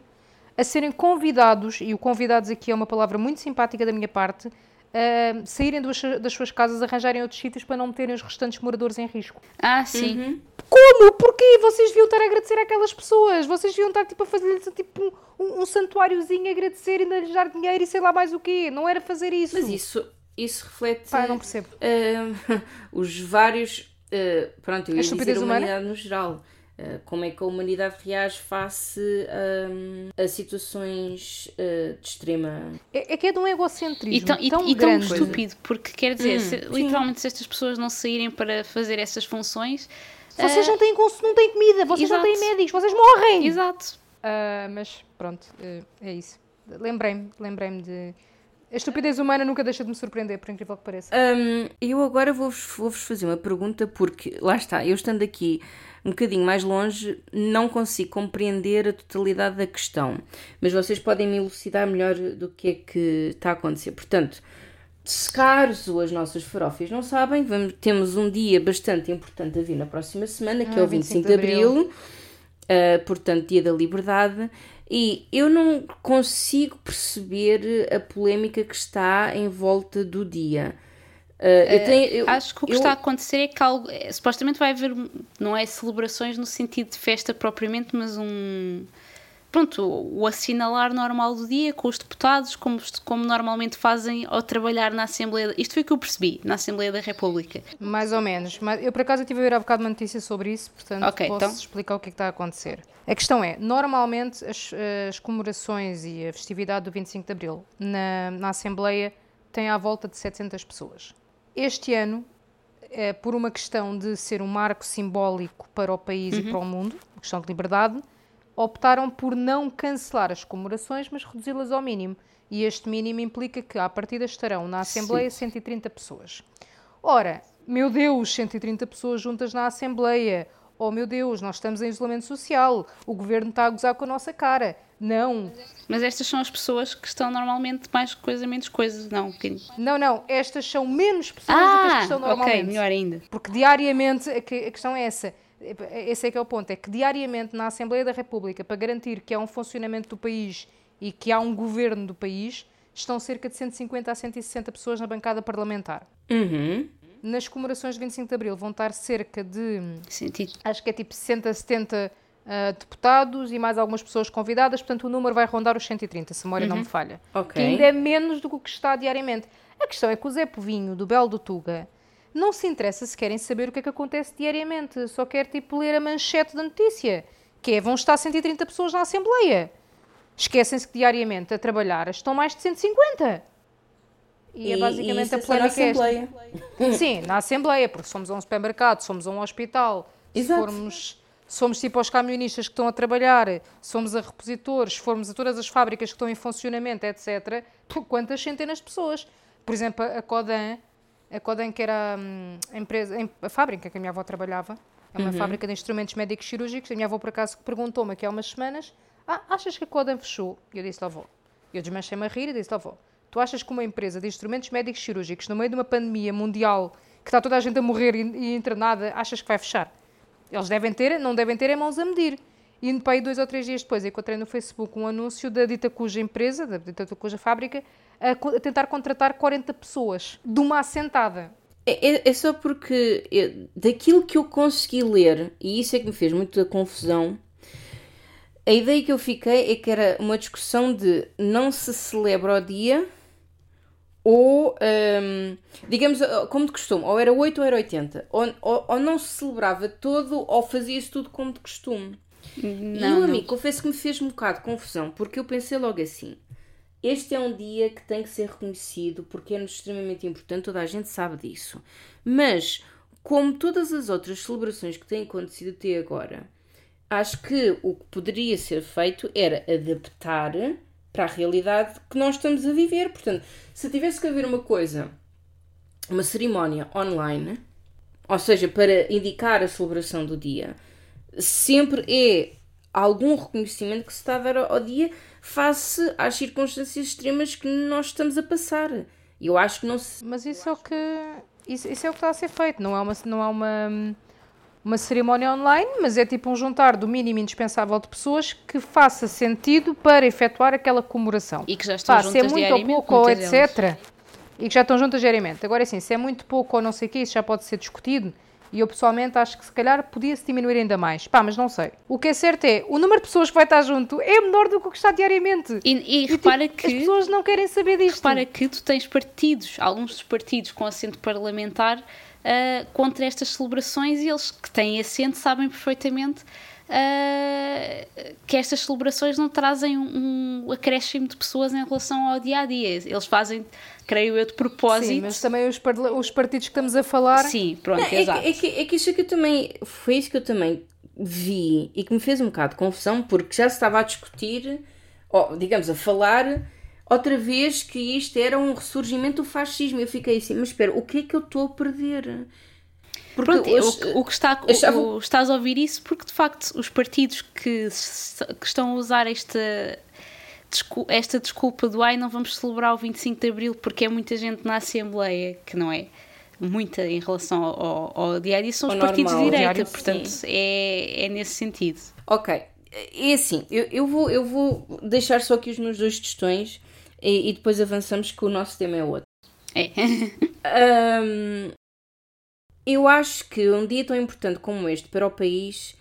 a serem convidados, e o convidados aqui é uma palavra muito simpática da minha parte, a saírem das, das suas casas, arranjarem outros sítios para não meterem os restantes moradores em risco. Ah, sim. Uhum. Como? Porquê? Vocês deviam estar a agradecer àquelas pessoas. Vocês deviam estar tipo, a fazer tipo, um, um santuáriozinho, agradecer e lhes dar dinheiro e sei lá mais o quê. Não era fazer isso. Mas isso, isso reflete Pá, não percebo. Uh, os vários Uh, pronto, eu ia dizer a humanidade no geral. Uh, como é que a humanidade reage face um, a situações uh, de extrema. É, é, que é de um egocentrismo e tão, tão, e, e tão estúpido, porque quer dizer, hum, se, literalmente, se estas pessoas não saírem para fazer essas funções. Vocês uh, não, têm, não têm comida, vocês exato. não têm médicos, vocês morrem! Exato. mas pronto, é isso. Lembrei-me lembrei de a estupidez humana nunca deixa de me surpreender, por incrível que pareça. Um, eu agora vou-vos vou fazer uma pergunta, porque lá está, eu estando aqui um bocadinho mais longe, não consigo compreender a totalidade da questão. Mas vocês podem me elucidar melhor do que é que está a acontecer. Portanto, se caso as nossas farofas não sabem, vamos, temos um dia bastante importante a vir na próxima semana, que ah, é o 25, 25 de Abril, abril uh, portanto, Dia da Liberdade. E eu não consigo perceber a polémica que está em volta do dia. Uh, eu tenho, eu, Acho que o que eu, está a acontecer é que algo, é, supostamente vai haver, não é celebrações no sentido de festa propriamente, mas um. Pronto, o assinalar normal do dia com os deputados, como, como normalmente fazem ao trabalhar na Assembleia. Isto foi o que eu percebi, na Assembleia da República. Mais ou menos. Mas eu, por acaso, estive a ver há bocado uma notícia sobre isso, portanto, Ok, posso então. explicar o que é que está a acontecer. A questão é: normalmente as, as comemorações e a festividade do 25 de Abril na, na Assembleia tem à volta de 700 pessoas. Este ano, é, por uma questão de ser um marco simbólico para o país e para o mundo, uma questão de liberdade, optaram por não cancelar as comemorações, mas reduzi-las ao mínimo. E este mínimo implica que, à partida, estarão na Assembleia 130 pessoas. Ora, meu Deus, 130 pessoas juntas na Assembleia. Oh meu Deus, nós estamos em isolamento social. O governo está a gozar com a nossa cara. Não, Mas estas são as pessoas que estão normalmente mais coisa, menos coisa. Não, não, não. Estas são menos pessoas do que as que Ah, estão ok, normalmente. melhor ainda. Porque diariamente, que- a questão é essa, esse é que é o ponto, é que diariamente na Assembleia da República, para garantir que há um funcionamento do país e que há um governo do país, estão cerca de 150 a 160 pessoas na bancada parlamentar. Uhum. Nas comemorações de 25 de Abril vão estar cerca de, Sentido. acho que é tipo 60, 70 ah, deputados e mais algumas pessoas convidadas, portanto o número vai rondar os 130, se a memória não me falha. Ok. Que ainda é menos do que o que está diariamente. A questão é que o Zé Povinho, do Belo do Tuga, não se interessa se querem saber o que é que acontece diariamente, só quer tipo ler a manchete da notícia, que é vão estar 130 pessoas na Assembleia. Esquecem-se que diariamente a trabalhar estão mais de 150. E, é basicamente isso a é polémica é esta. Assembleia. Sim, na Assembleia, porque somos a um supermercado, somos a um hospital, se Exato. formos, somos tipo aos camionistas que estão a trabalhar, somos a repositores, formos a todas as fábricas que estão em funcionamento, etc., por quantas centenas de pessoas? Por exemplo, a Codan, a Codan que era hum, a, empresa, a fábrica que a minha avó trabalhava, é uma fábrica de instrumentos médicos cirúrgicos, a minha avó por acaso perguntou-me aqui há umas semanas, ah, achas que a Codan fechou? E eu disse-lhe, avó, eu desmanchei-me a rir e disse-lhe, avó, tu achas que uma empresa de instrumentos médicos cirúrgicos, no meio de uma pandemia mundial, que está toda a gente a morrer e, e internada, achas que vai fechar? Eles devem ter, não devem ter é mãos a medir. E para aí dois ou três dias depois encontrei no Facebook um anúncio da dita cuja empresa, da dita cuja fábrica, a, a tentar contratar 40 pessoas de uma assentada. É, é- é só porque eu- daquilo que eu consegui ler, e isso é que me fez muita confusão, a ideia que eu fiquei é que era uma discussão de não se celebra o dia ou, hum, digamos, como de costume, ou era 8 ou era 80, ou, ou, ou não se celebrava todo ou fazia-se tudo como de costume. E Não, o não. amigo, confesso que me fez um bocado de confusão, porque eu pensei logo assim: este é um dia que tem que ser reconhecido porque é extremamente importante, toda a gente sabe disso. Mas, como todas as outras celebrações que têm acontecido até agora, acho que o que poderia ser feito era adaptar para a realidade que nós estamos a viver. Portanto, se tivesse que haver uma coisa, uma cerimónia online, ou seja, para indicar a celebração do dia, sempre é algum reconhecimento que se está a dar ao dia face às circunstâncias extremas que nós estamos a passar. Eu acho que não se. Mas isso é o que, isso, isso é o que está a ser feito. Não é uma, não é uma, uma cerimónia online, mas é tipo um juntar do mínimo indispensável de pessoas que faça sentido para efetuar aquela comemoração. E que já estão Pá, se é juntas muito ou pouco ou muitas delas. etc. E que já estão juntas diariamente. Agora, assim, se é muito pouco ou não sei o que, isso já pode ser discutido. E eu pessoalmente acho que se calhar podia-se diminuir ainda mais. Pá, mas não sei. O que é certo é, o número de pessoas que vai estar junto é menor do que o que está diariamente. E, e tipo, repara As que. pessoas não querem saber disto. Repara que tu tens partidos, alguns dos partidos com assento parlamentar, ah, contra estas celebrações e eles que têm assento sabem perfeitamente ah, que estas celebrações não trazem um, um acréscimo de pessoas em relação ao dia a dia. Eles fazem, creio eu, de propósito. Sim, mas também os, os partidos que estamos a falar. Sim, pronto, É, que- exato. é, que, é que isso é que eu também. Foi isso que eu também vi e que me fez um bocado de confusão, porque já se estava a discutir, ou, digamos, a falar outra vez que isto era um ressurgimento do fascismo. Eu fiquei assim, mas espera, o que é que eu estou a perder? Porque Pronto, hoje- o, o que está, achava- o- estás a ouvir isso porque de facto os partidos que, se- que estão a usar esta, esta desculpa do ai não vamos celebrar o 25 de Abril porque é muita gente na Assembleia, que não é muita em relação ao, ao dia a dia, são Ao os partidos normal, de direita, diário, portanto sim. é, é nesse sentido. Ok, é assim, eu, eu, vou, eu vou deixar só aqui os meus dois testões e, e depois avançamos que o nosso tema é outro. É. um, eu acho que um dia tão importante como este para o país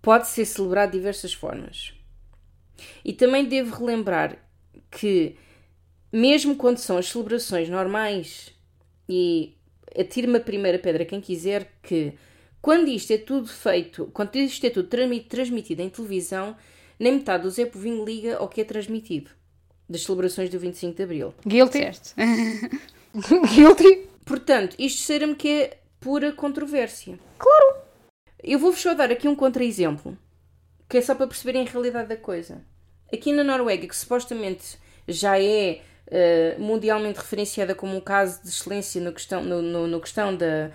pode ser celebrado de diversas formas. E também devo relembrar que, mesmo quando são as celebrações normais, e atire-me a primeira pedra quem quiser, que quando isto é tudo feito, quando isto é tudo transmitido em televisão, nem metade do Zé Povinho liga ao que é transmitido das celebrações do 25 de Abril. Guilty. Certo. Guilty. Portanto, isto será-me que é pura controvérsia. Claro. Eu vou-vos só dar aqui um contra-exemplo, que é só para perceberem a realidade da coisa. Aqui na Noruega, que supostamente já é uh, mundialmente referenciada como um caso de excelência no questão, no, no, no questão da,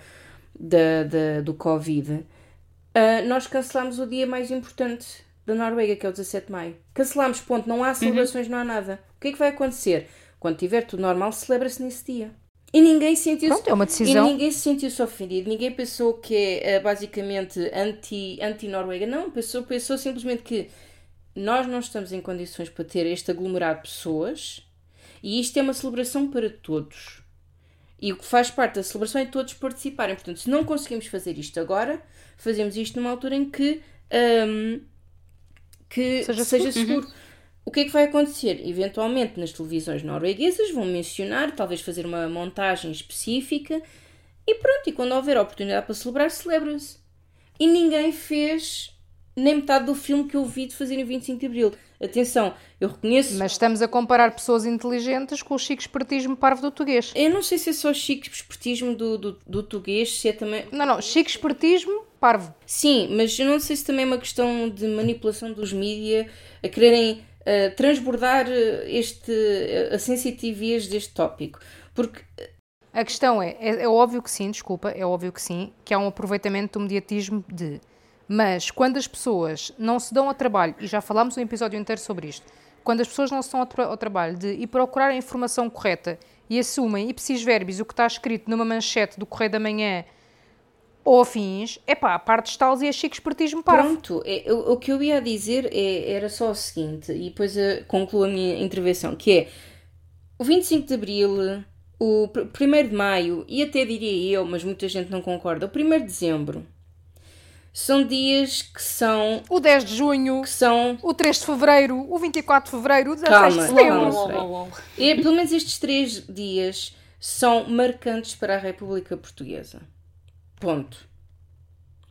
da, da, do Covid, uh, nós cancelámos o dia mais importante da Noruega, que é o 17 de maio. Cancelámos, ponto. Não há celebrações, uhum. não há nada. O que é que vai acontecer? Quando tiver tudo normal, celebra-se nesse dia. E ninguém sentiu Pronto, é uma decisão. E ninguém se sentiu-se ofendido. Ninguém pensou que é basicamente anti-Noruega. Anti não, pensou, pensou simplesmente que nós não estamos em condições para ter este aglomerado de pessoas e isto é uma celebração para todos. E o que faz parte da celebração é todos participarem. Portanto, se não conseguimos fazer isto agora, fazemos isto numa altura em que, um, que seja, seja seguro. seguro. O que é que vai acontecer? Eventualmente nas televisões norueguesas vão mencionar, talvez fazer uma montagem específica e pronto, e quando houver oportunidade para celebrar, celebra-se. E ninguém fez nem metade do filme que eu vi de fazer em 25 de Abril. Atenção, eu reconheço. Mas estamos a comparar pessoas inteligentes com o chico espertismo parvo do tuguês. Eu não sei se é só chico espertismo do, do, do tuguês, se é também. Não, não, chico espertismo parvo. Sim, mas eu não sei se também é uma questão de manipulação dos mídias a quererem transbordar eh, este, uh, a sensitivez deste tópico. Porque. A questão é, é, é óbvio que sim, desculpa, é óbvio que sim, que há um aproveitamento do mediatismo de mas quando as pessoas não se dão ao trabalho, e já falámos um episódio inteiro sobre isto, quando as pessoas não se dão ao, tra ao trabalho de ir procurar a informação correta e assumem ipsis verbis o que está escrito numa manchete do Correio da Manhã ou afins, é pá, a parte de talos e a chique espertismo para. Pronto, é, o, o, que eu ia dizer é, era só o seguinte, e depois uh, concluo a minha intervenção, que é o 25 de Abril, o 1 de Maio, e até diria eu, mas muita gente não concorda, o 1 de Dezembro, são dias que são. O 10 de junho, que são. O 3 de fevereiro, o 24 de fevereiro, o 16 calma, de setembro. Calma, e, pelo menos estes três dias são marcantes para a República Portuguesa. Ponto.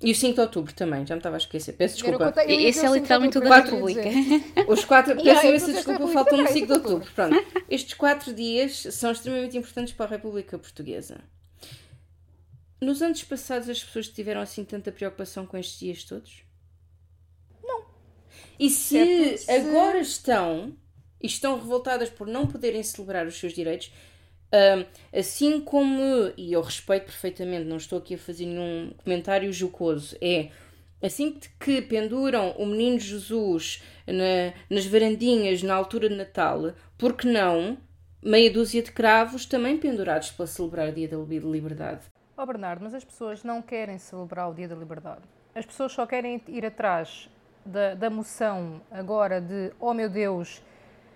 E o 5 de outubro também, já me estava a esquecer. Peço desculpa. Esse é literalmente o da República. Os quatro, peço imensa desculpa, faltam no 5 de outubro. Pronto. Estes quatro dias são extremamente importantes para a República Portuguesa. Nos anos passados as pessoas tiveram assim tanta preocupação com estes dias todos? Não. E se, se... agora estão e estão revoltadas por não poderem celebrar os seus direitos, assim como, e eu respeito perfeitamente, não estou aqui a fazer nenhum comentário jocoso, é assim que penduram o menino Jesus na, nas varandinhas na altura de Natal, porque não meia dúzia de cravos também pendurados para celebrar o dia da liberdade? Oh Bernardo, mas as pessoas não querem celebrar o Dia da Liberdade. As pessoas só querem ir atrás da, da moção agora de oh meu Deus,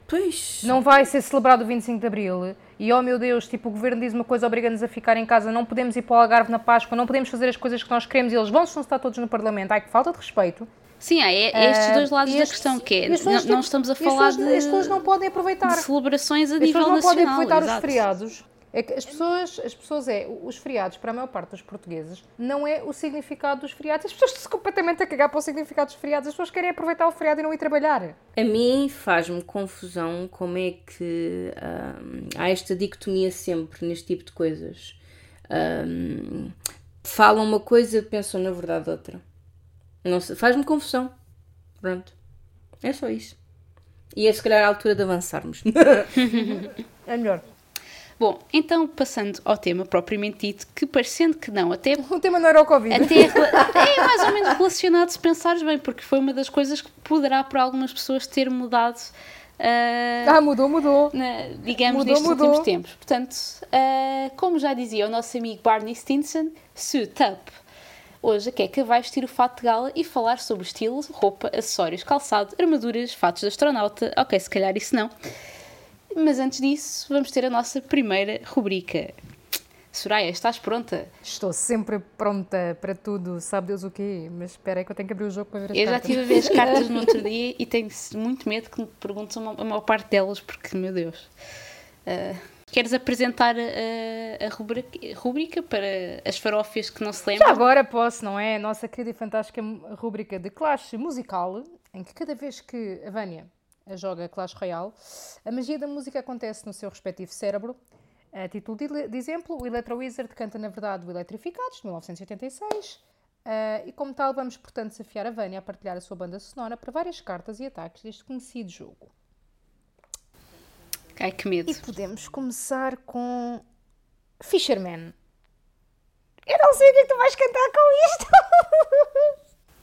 pois. não vai ser celebrado o 25 de Abril e oh meu Deus, tipo o governo diz uma coisa, obriga-nos a ficar em casa, não podemos ir para o Algarve na Páscoa, não podemos fazer as coisas que nós queremos e eles vão se estar todos no Parlamento. Ai, que falta de respeito. Sim, é, é estes dois lados da questão que é, não, não, tipo, estamos a falar de... As pessoas não podem aproveitar. De celebrações a nível nacional. As pessoas não podem aproveitar exato. os feriados é que as pessoas, as pessoas é, os feriados, para a maior parte dos portugueses, não é o significado dos feriados. As pessoas estão completamente a cagar para o significado dos feriados. As pessoas querem aproveitar o feriado e não ir trabalhar. A mim faz-me confusão como é que hum, há esta dicotomia sempre neste tipo de coisas. Hum, falam uma coisa, pensam na verdade outra. Faz-me confusão. Pronto. É só isso. E é se calhar a altura de avançarmos. é melhor. Bom, então passando ao tema propriamente dito, que parecendo que não, até. O tema não era o Covid. Até é mais ou menos relacionado, se pensares bem, porque foi uma das coisas que poderá para algumas pessoas ter mudado. Uh, ah, mudou, mudou. Na, digamos, mudou, nestes mudou. últimos tempos. Portanto, uh, como já dizia o nosso amigo Barney Stinson, suit up. Hoje a Keka vai vestir o fato de gala e falar sobre estilo, roupa, acessórios, calçado, armaduras, fatos de astronauta. Ok, se calhar isso não mas antes disso, vamos ter a nossa primeira rubrica. Soraya, estás pronta? Estou sempre pronta para tudo, sabe Deus o quê? Mas espera aí que eu tenho que abrir o jogo para ver as Eu já cartas. estive a ver as cartas no outro dia e tenho muito medo que me perguntes a ma- a maior parte delas, porque, meu Deus. Ah, queres apresentar a, a rubrica, rubrica para as farófias que não se Já lembram? agora posso, não é? A nossa querida e fantástica rubrica de Clash musical, em que cada vez que a Vânia joga Clash Royale, a magia da música acontece no seu respectivo cérebro. A título de, de exemplo, o Electro Wizard canta, na verdade, o Eletrificados, de 1986. Ah, e como tal, vamos, portanto, desafiar a Vânia a partilhar a sua banda sonora para várias cartas e ataques deste conhecido jogo. Ai, que medo. E podemos começar com Fisherman. Eu não sei o que é que tu vais cantar com isto.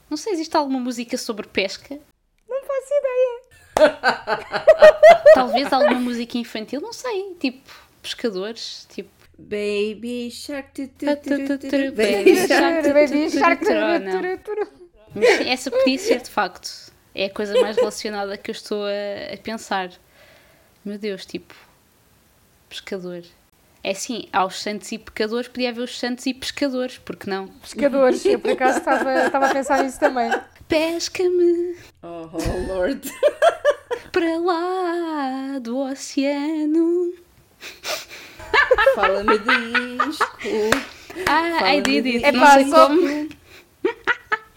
Não sei, existe alguma música sobre pesca? não faço ideia. Talvez alguma música infantil? Não sei. Tipo, pescadores? Tipo. Baby Shark. baby shark. Baby Shark. Oh, essa podia ser de facto. É a coisa mais relacionada que eu estou a, a pensar. Meu Deus, tipo. Pescador. É assim, aos santos e pecadores podia haver os santos e pescadores, porque não? Pescadores, eu por acaso estava, estava a pensar nisso também. Pesca-me Oh, oh, Lord. Para lá do oceano. Fala-me disco. Ah, I did it. É não pá, só, como.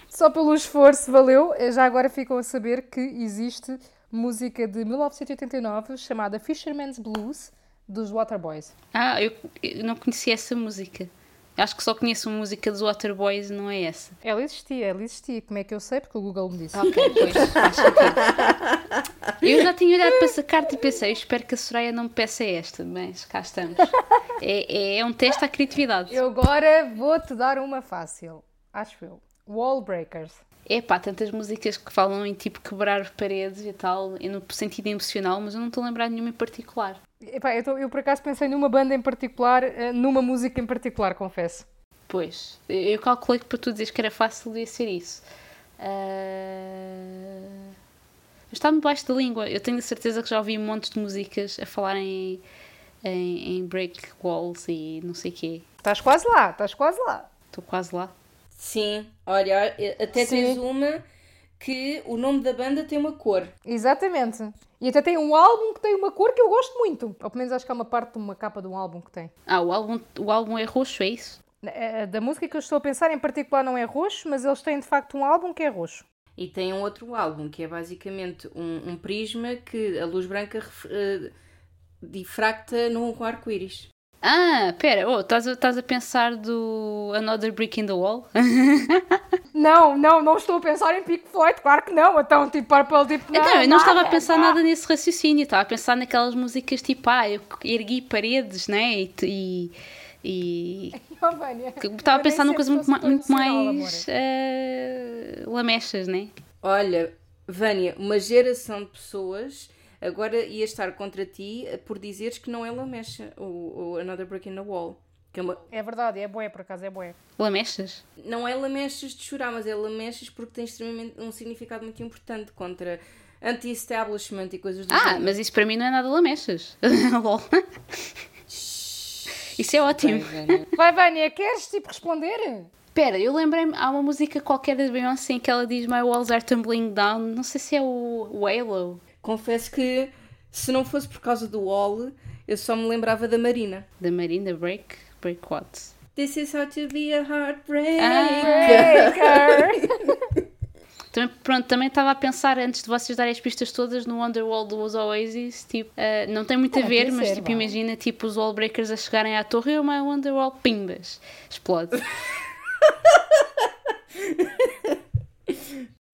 só pelo esforço valeu. Já agora ficam a saber que existe música de 1989 chamada Fisherman's Blues dos Waterboys. Ah, eu, eu não conhecia essa música. Acho que só conheço a música dos Waterboys, não é essa. Ela existia, ela existia. Como é que eu sei? Porque o Google me disse. Ok, pois, faz sentido. Eu já tinha olhado para essa carta e pensei, eu espero que a Soraya não me peça esta, mas cá estamos. É, é, é um teste à criatividade. Eu agora vou-te dar uma fácil. Acho eu. Wall Breakers. É pá, tantas músicas que falam em tipo quebrar paredes e tal, e no sentido emocional, mas eu não estou a lembrar de nenhuma em particular. Epá, eu, tô- eu por acaso pensei numa banda em particular, eh, numa música em particular, confesso. Pois, eu calculei que para tu dizeres que era fácil devia ser isso. Ah, Está-me debaixo da língua. Eu tenho a certeza que já ouvi montes de músicas a falarem em, em break walls e não sei o quê. Estás quase lá, estás quase lá. Estou quase lá. Sim, olha, até Sim. tens uma que o nome da banda tem uma cor. Exatamente. E até tem um álbum que tem uma cor que eu gosto muito. Ou pelo menos acho que há uma parte de uma capa de um álbum que tem. Ah, o álbum, o álbum é roxo, é isso? Eh, Da música que eu estou a pensar em particular não é roxo, mas eles têm de facto um álbum que é roxo. E tem um outro álbum que é basicamente um, um prisma que a luz branca eh, difracta num arco-íris. Ah, pera, oh, estás a, estás a pensar do Another Brick in the Wall? Não, não, não estou a pensar em Pink Floyd, claro que não. Então, tipo, Purple, tipo, não. Não, eu não estava a pensar não. nada nesse raciocínio, estava a pensar naquelas músicas tipo, ah, eu ergui paredes, né? E. e, e- Oh, Vânia, estava a pensar numa coisa muito, muito mais. eh, lamechas, né? Olha, Vânia, uma geração de pessoas agora ia estar contra ti por dizeres que não é Lamecha, o, o Another Brick in the Wall. Que é uma- É verdade, é boé, por acaso, é boé. Lamechas? não é lamechas de chorar, mas é lamechas porque tem extremamente um significado muito importante contra anti-establishment e coisas do Ah, género. mas isso para mim não é nada lamechas. Lol. Isso é ótimo. Bem, Vânia. Vai, Vânia, queres, tipo, responder? Espera, eu lembrei-me, há uma música qualquer da Beyoncé em que ela diz My walls are tumbling down. Não sei se é o, o Halo. Confesso que se não fosse por causa do Wall, eu só me lembrava da Marina. Da Marina Break. Break what? This is how to be a heartbreaker. Breaker. Também, pronto, também estava a pensar, antes de vocês darem as pistas todas, no Wonderwall dos Oasis, tipo, ah, não tem muito a Ah, ver, mas ser, tipo, imagina tipo os Wallbreakers a chegarem à torre e uma Wonderwall, pimbas, explode.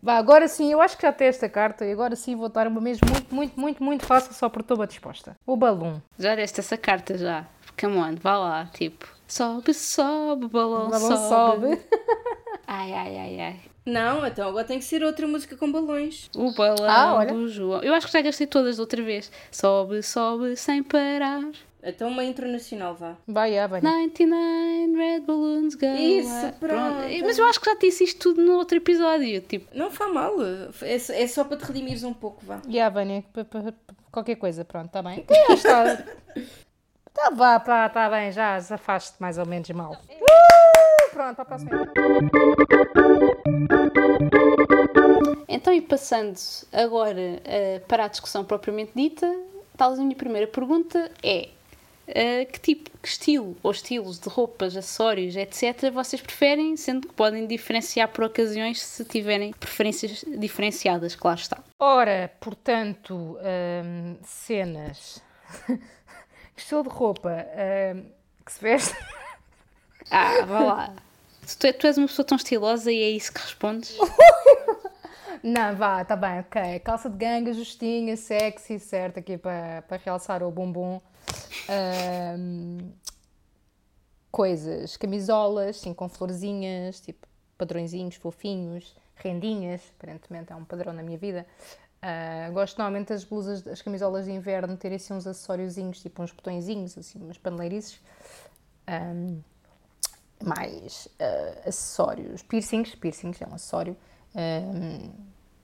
Vá, agora sim, eu acho que já tem esta carta e agora sim vou dar uma mesmo muito, muito, muito, muito fácil só porque estou bem disposta. O balão. Já deste essa carta já. Come on, vá lá, tipo, sobe, sobe, balão, O balão sobe. sobe. Ai, ai, ai, ai. Não, então agora tem que ser outra música com balões. O balão Ah, olha. do João. Eu acho que já gastei todas da outra vez. Sobe, sobe sem parar. Então uma internacional, vá. Vai, a Vânia. 99 Red Balloons Go Isso, Up. pronto. Mas eu acho que já disse isto tudo no outro episódio. Tipo, Não faz mal. É, só- é só para te redimires um pouco, vá. E a Vânia, qualquer coisa, pronto, está bem. Já está. Tá, vá, pá, tá bem, já afaste mais ou menos mal. Uh, pronto, para a próxima. Então, e passando agora eh, para a discussão propriamente dita, talvez a minha primeira pergunta é eh, que tipo, que estilo ou estilos de roupas, acessórios, etc. vocês preferem, sendo que podem diferenciar por ocasiões se tiverem preferências diferenciadas, claro está. Ora, portanto, hum, cenas. Estilo de roupa hum, que se veste. Ah, vá lá. Tu, tu és uma pessoa tão estilosa e é isso que respondes? Não, vá, tá bem, ok. Calça de ganga, justinha, sexy, certo, aqui para, para realçar o bumbum. Hum, coisas, camisolas, sim, com florzinhas, tipo padrõezinhos, fofinhos, rendinhas, aparentemente é um padrão na minha vida. Ah, gosto normalmente das blusas, das camisolas de inverno, terem assim uns acessóriozinhos, tipo uns botõezinhos, assim, umas paneleirices. Hum, mais ah, acessórios, piercings, piercings é um acessório. Hum,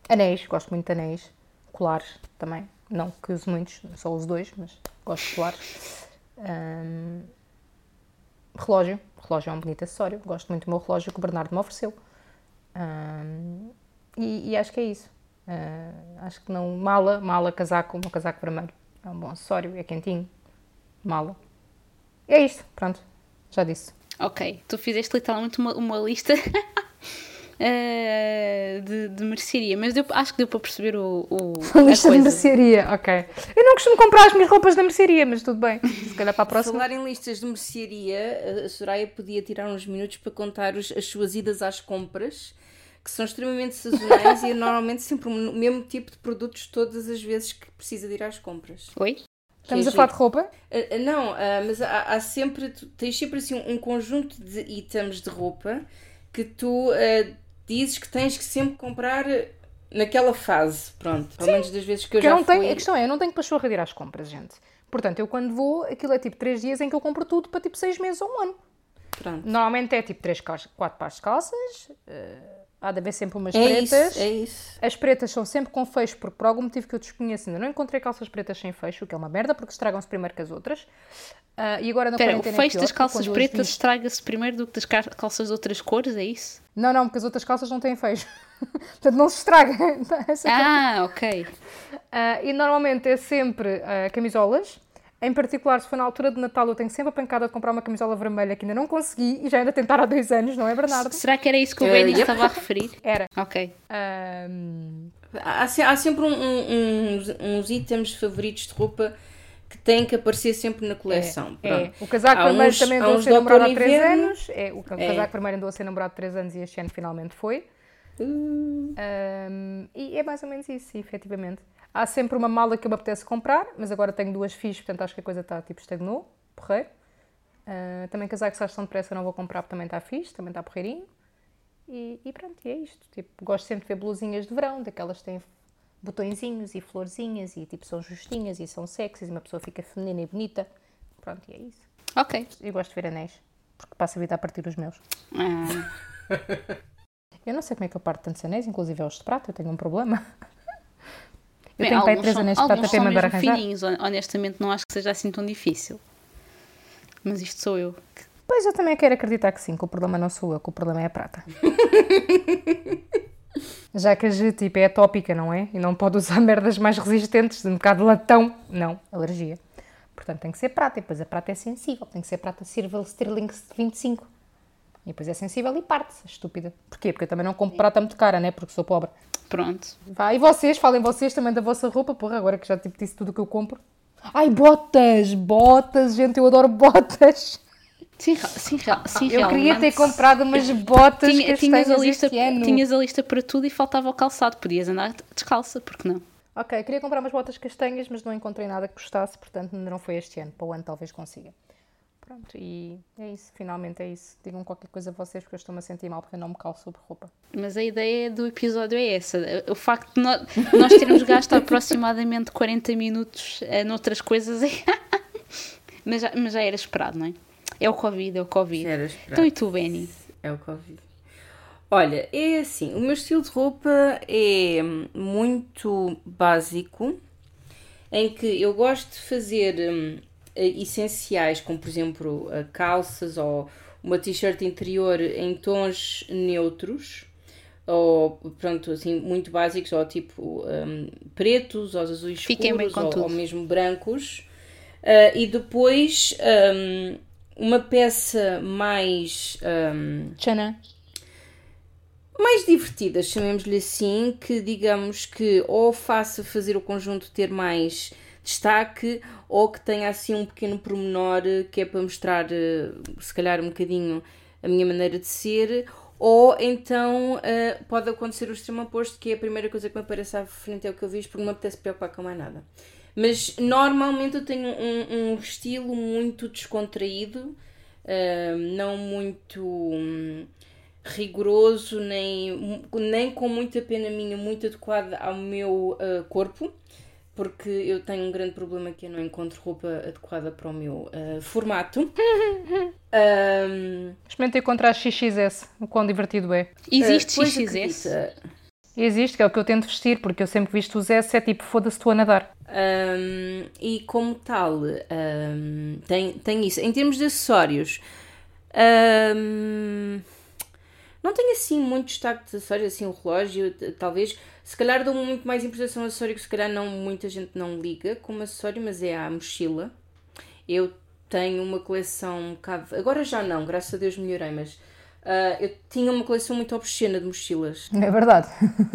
anéis, gosto muito de anéis. Colares também, não que uso muitos, só uso dois, mas gosto de colares. Hum, relógio, relógio é um bonito acessório. Gosto muito do meu relógio que o Bernardo me ofereceu. Hum, e, e acho que é isso. Ah, acho que não. Mala, mala, casaco, um casaco vermelho. É um bom acessório, é quentinho. Mala. É isto, pronto. Já disse. Ok, tu fizeste literalmente uma, uma lista eh, de, de mercearia, mas deu- acho que deu para perceber o, o, a Lista de coisa. mercearia, ok. Eu não costumo comprar as minhas roupas na mercearia, mas tudo bem. Se calhar para a próxima. Falar em listas de mercearia, a Soraya podia tirar uns minutos para contar os- as suas idas às compras, que são extremamente sazonais e é normalmente sempre o mesmo tipo de produtos todas as vezes que precisa de ir às compras. Oi? Estamos a é falar de roupa? Ah, não, ah, mas há, há sempre, tens sempre assim um conjunto de itens de roupa que tu ah, dizes que tens que sempre comprar naquela fase, pronto. Pelo menos das vezes que eu eu já não tenho, fui. a questão é, eu não tenho pachorra de ir às compras, gente. Portanto, eu quando vou, aquilo é tipo 3 dias em que eu compro tudo para tipo 6 meses ou um ano. Pronto. Normalmente é tipo 3, 4 pares de calças, eh, há de haver sempre umas É isso, pretas. é isso. As pretas são sempre com fecho, porque por algum motivo que eu desconheço ainda não encontrei calças pretas sem fecho, o que é uma merda, porque estragam-se primeiro que as outras. Ah, e agora na Espera, o é fecho pior, das calças pretas estraga-se primeiro do que das cal- calças de outras cores, é isso? Não, não, porque as outras calças não têm fecho. Portanto, não se estraga. É é Ah, ok. Ah, e normalmente é sempre ah, camisolas. Em particular, se for na altura de Natal, eu tenho sempre a pancada de comprar uma camisola vermelha que ainda não consegui e já ainda tentar há dois anos, não é, Bernardo? Será que era isso que o Eh, Benny estava a referir? Era. Ok. Ahm, Há, há sempre um- um- uns, uns itens favoritos de roupa que têm que aparecer sempre na coleção. é. Pronto. O casaco Há vermelho uns- também andou a ser namorado há outono 3 inverno. anos. É, o É. casaco vermelho andou a ser namorado há 3 anos e este ano finalmente foi. Uh, Ahm, e é mais ou menos isso, efetivamente. Há sempre uma mala que eu me apetece comprar, mas agora tenho duas fichas, portanto acho que a coisa está tipo estagnou, porreiro. Ah, também casaco se tão depressa não vou comprar porque também está fixe, também está porreirinho. E, e pronto, e é isto. Tipo, gosto sempre de ver blusinhas de verão, daquelas que têm botõezinhos e florzinhas e tipo são justinhas e são sexys e uma pessoa fica feminina e bonita. Pronto, e é isso. Ok. Eu gosto de ver anéis, porque passo a vida a partir os meus. Ah, Eu não sei como é que eu parto tantos anéis, inclusive é os de prata, eu tenho um problema. Eu bem, tenho para alguns três de alguns para mandar mesmo arranjar. fininhos, hon- honestamente não acho que seja assim tão difícil. Mas isto sou eu. Pois eu também quero acreditar que sim, que o problema não sou eu, que o problema é a prata. Já que a G tipo é atópica, não é? E não pode usar merdas mais resistentes, de um bocado de latão. Não, alergia. Portanto tem que ser prata, e depois a prata é sensível, tem que ser prata Silver Sterling 25. E depois é sensível e parte-se, estúpida. Porquê? Porque eu também não compro prata muito cara, né? Porque sou pobre. Pronto. Vá, e vocês, falem vocês também da vossa roupa, porra, agora que já tipo, disse tudo o que eu compro. Ai, botas! Botas, gente, eu adoro botas! Sim, sim, ra- sim Eu queria ter comprado umas botas Tinha- que tinhas, a lista, tinhas a lista para tudo e faltava o calçado. Podias andar descalça, porque não? Ok, queria comprar umas botas castanhas, mas não encontrei nada que gostasse, portanto ainda não foi este ano. Para o ano talvez consiga. Pronto, e é isso, finalmente é isso. Digam qualquer coisa a vocês, porque eu estou-me a sentir mal porque eu não me calço sobre roupa. Mas a ideia do episódio é essa. O facto de nós, nós termos gasto aproximadamente 40 minutos eh, noutras coisas é, Mas já, mas já era esperado, não é? É o Covid, é o Covid. Já era esperado. Então e tu, Benny? É o Covid. Olha, é assim, o meu estilo de roupa é muito básico, em que eu gosto de fazer hum, essenciais, como por exemplo uh, calças ou uma t-shirt interior em tons neutros, ou pronto, assim, muito básicos, ou tipo um, pretos, ou azuis escuros, ou, ou mesmo brancos. Uh, e depois um, uma peça mais. um, mais divertidas, chamemos-lhe assim, que digamos que ou faça fazer o conjunto ter mais destaque ou que tenha assim um pequeno pormenor eh, que é para mostrar eh, se calhar um bocadinho a minha maneira de ser. Ou então eh, pode acontecer o extremo oposto que é a primeira coisa que me aparece à frente é o que eu vejo porque não me apetece preocupar com mais nada. Mas normalmente eu tenho um, um estilo muito descontraído eh, não muito hum, rigoroso, nem, nem com muita pena minha, muito adequada ao meu uh, corpo, porque eu tenho um grande problema que eu não encontro roupa adequada para o meu uh, formato. Um, Experimentei encontrar XXS, o quão divertido é. Existe uh, pois XXS? acredita, Existe, que é o que eu tento vestir, porque eu sempre que visto os S é tipo, foda-se, estou a nadar. Um, e como tal, um, tem, tem isso. Em termos de acessórios, um, não tenho assim muito destaque de acessórios, assim o relógio, talvez. Se calhar dou muito mais importação ao acessório que se calhar não, muita gente não liga como acessório, mas é a mochila. Eu tenho uma coleção um bocado. Agora já não, graças a Deus melhorei, mas ah, eu tinha uma coleção muito obscena de mochilas. É verdade.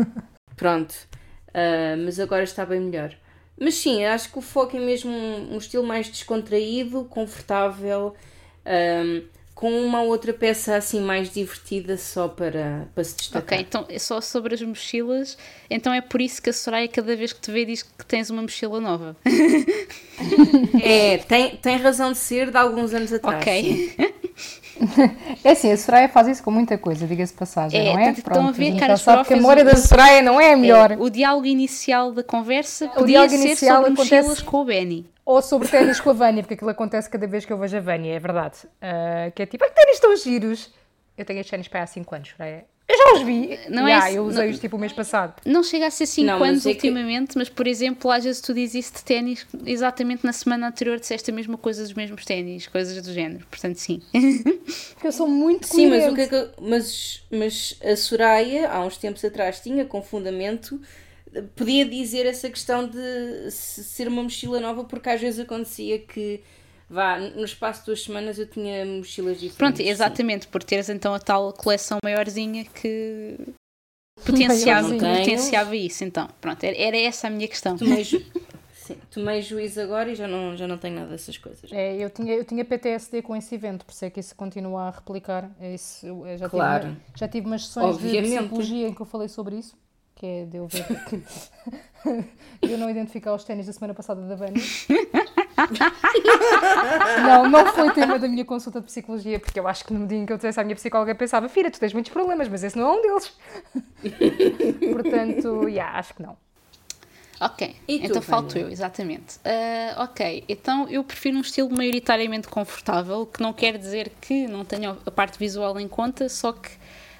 Pronto. Ah, mas agora está bem melhor. Mas sim, acho que o foco é mesmo um, um estilo mais descontraído, confortável, ahm, com uma outra peça assim mais divertida só para, para se destacar. Ok, então é só sobre as mochilas. Então é por isso que a Soraya, cada vez que te vê, diz que tens uma mochila nova. É, tem, tem razão de ser de alguns anos atrás. sim. ok. É assim, a Soraya faz isso com muita coisa, diga-se de passagem, É, não é? estão a ver, já sabe que a memória da o- Soraya não é a melhor. É, o diálogo inicial da conversa O podia diálogo ser inicial sobre acontece- mochilas com o Benny. Ou sobre ténis com a Vânia, porque aquilo acontece cada vez que eu vejo a Vânia, é verdade. Ah, que é tipo, ai, ténis estão giros. Eu tenho estes ténis para há 5 anos, Soraya. Eu já os vi. Não Não é é eu não- usei-os tipo o mês passado. Não chega a ser 5 Não, mas anos é que- ultimamente, mas por exemplo, às vezes tu dizes isso de ténis, exatamente na semana anterior disseste a mesma coisa dos mesmos ténis, coisas do género. Portanto, sim. Porque eu sou muito Sim, mas, o que é que, mas, mas a Soraya, há uns tempos atrás, tinha com fundamento, podia dizer essa questão de se- ser uma mochila nova, porque às vezes acontecia que, vá, no espaço de duas semanas eu tinha mochilas diferentes. Pronto, sim. exatamente, por teres então a tal coleção maiorzinha que potenciava, que potenciava isso. Então, pronto, era, era essa a minha questão. Tomei, ju- sim, tomei juízo agora e já não, já não tenho nada dessas coisas. É, eu, tinha, eu tinha PTSD com esse evento, por isso é que isso continua a replicar. É Isso, já, Claro. tive, já tive umas sessões de Obviamente. psicologia em que eu falei sobre isso, que é de eu ver de eu não identificar os ténis da semana passada da Vânia. não, não foi tema da minha consulta de psicologia, porque eu acho que no dia em que eu dissesse à minha psicóloga pensava, filha, tu tens muitos problemas, mas esse não é um deles. Portanto, yeah, acho que não. Ok, E tu, então falto Vânia? eu, exatamente. Ah, ok, então eu prefiro um estilo maioritariamente confortável, que não quer dizer que não tenha a parte visual em conta, só que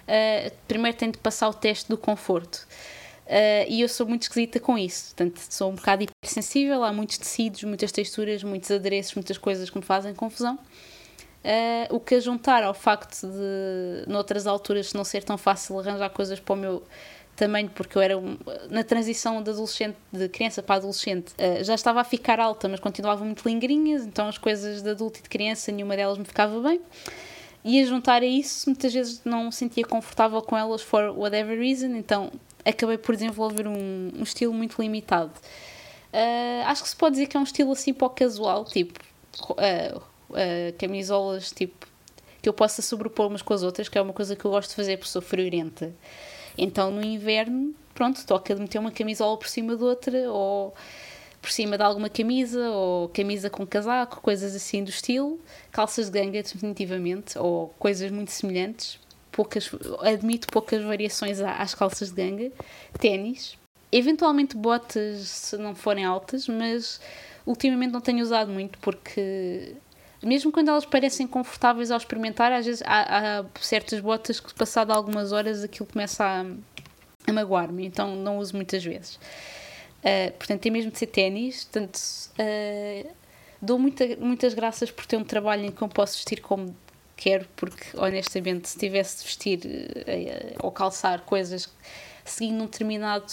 ah, primeiro tem de passar o teste do conforto. Ah, e eu sou muito esquisita com isso, portanto sou um bocado hipersensível, há muitos tecidos, muitas texturas, muitos adereços, muitas coisas que me fazem confusão. Ah, o que a juntar ao facto de, noutras alturas, não ser tão fácil arranjar coisas para o meu tamanho, porque eu era um- na transição de adolescente, de criança para adolescente, ah, já estava a ficar alta, mas continuava muito lingrinhas, então as coisas de adulto e de criança, nenhuma delas me ficava bem. E a juntar a isso, muitas vezes não me sentia confortável com elas for whatever reason, então acabei por desenvolver um, um estilo muito limitado. Ah, acho que se pode dizer que é um estilo assim para o casual, tipo ah, ah, camisolas tipo que eu possa sobrepor umas com as outras, que é uma coisa que eu gosto de fazer porque sou friorenta. Então no inverno, pronto, toca de meter uma camisola por cima de outra, ou por cima de alguma camisa, ou camisa com casaco, coisas assim do estilo. Calças de ganga, definitivamente, ou coisas muito semelhantes. Poucas, admito poucas variações às calças de ganga. Ténis. Eventualmente botas, se não forem altas, mas ultimamente não tenho usado muito porque mesmo quando elas parecem confortáveis ao experimentar, às vezes há, há certas botas que passado algumas horas aquilo começa a, a magoar-me, então não uso muitas vezes. Uh, portanto, tem mesmo de ser ténis, portanto, uh, dou muita, muitas graças por ter um trabalho em que eu posso vestir como quero, porque honestamente, se tivesse de vestir uh, ou calçar coisas seguindo um determinado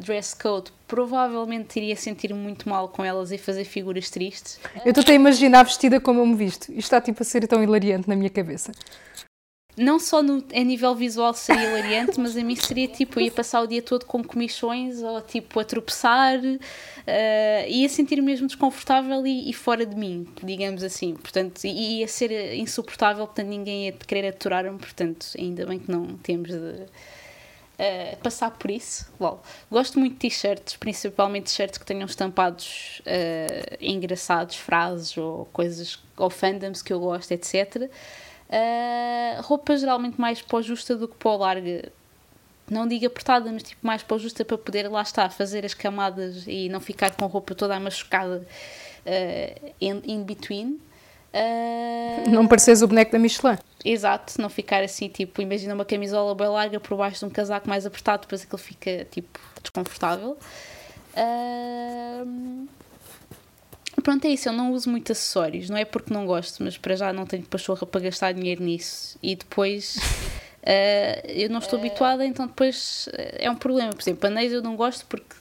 dress code, provavelmente iria sentir muito mal com elas e fazer figuras tristes. Eu estou a imaginar vestida como eu me visto. Isto está tipo a ser tão hilariante na minha cabeça. Não só no, a nível visual seria hilariante, mas a mim seria tipo, ia passar o dia todo com comichões ou tipo a tropeçar, uh, ia sentir mesmo desconfortável e, e, fora de mim, digamos assim. Portanto, ia ser insuportável, portanto ninguém ia querer aturar-me, portanto, ainda bem que não temos de uh, passar por isso. Lol. Gosto muito de t-shirts, principalmente t-shirts que tenham estampados uh, engraçados, frases ou coisas, ou fandoms que eu gosto, etc. Uh, roupa geralmente mais pós justa do que pó larga. Não digo apertada, mas tipo mais pós justa para poder lá estar, fazer as camadas e não ficar com a roupa toda machucada uh, in, in between. Uh... Não pareces o boneco da Michelin. Exato, não ficar assim, tipo, imagina uma camisola bem larga por baixo de um casaco mais apertado, depois aquilo fica, tipo, desconfortável. Uh... Pronto, é isso, eu não uso muito acessórios, não é porque não gosto, mas para já não tenho pachorra para gastar dinheiro nisso. E depois uh, eu não estou habituada, então depois é um problema. Por exemplo, anéis eu não gosto porque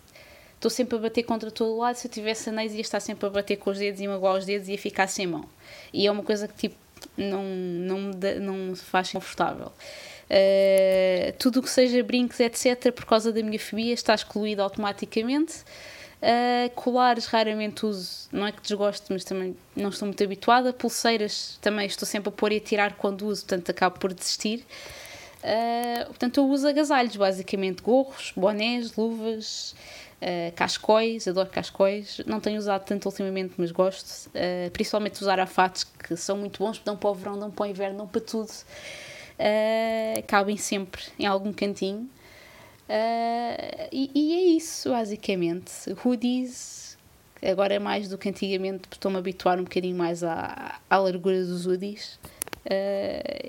estou sempre a bater contra todo o lado. Se eu tivesse anéis, ia estar sempre a bater com os dedos e magoar os dedos e ia ficar sem mão. E é uma coisa que tipo, não, não, me, não me faz confortável. Uh, tudo o que seja brincos, etc., por causa da minha fobia, está excluído automaticamente. Uh, colares raramente uso, não é que desgosto, mas também não estou muito habituada. Pulseiras também estou sempre a pôr e a tirar quando uso, portanto acabo por desistir. Uh, portanto, eu uso agasalhos, basicamente gorros, bonés, luvas, Uh, cascóis, adoro cascóis. Não tenho usado tanto ultimamente, mas gosto. Uh, principalmente os arafates, que são muito bons, dão para o verão, dão para o inverno, dão para tudo. Uh, cabem sempre em algum cantinho. E, e, é isso, basicamente. Hoodies, agora é mais do que antigamente, estou-me a habituar um bocadinho mais à, à largura dos hoodies. e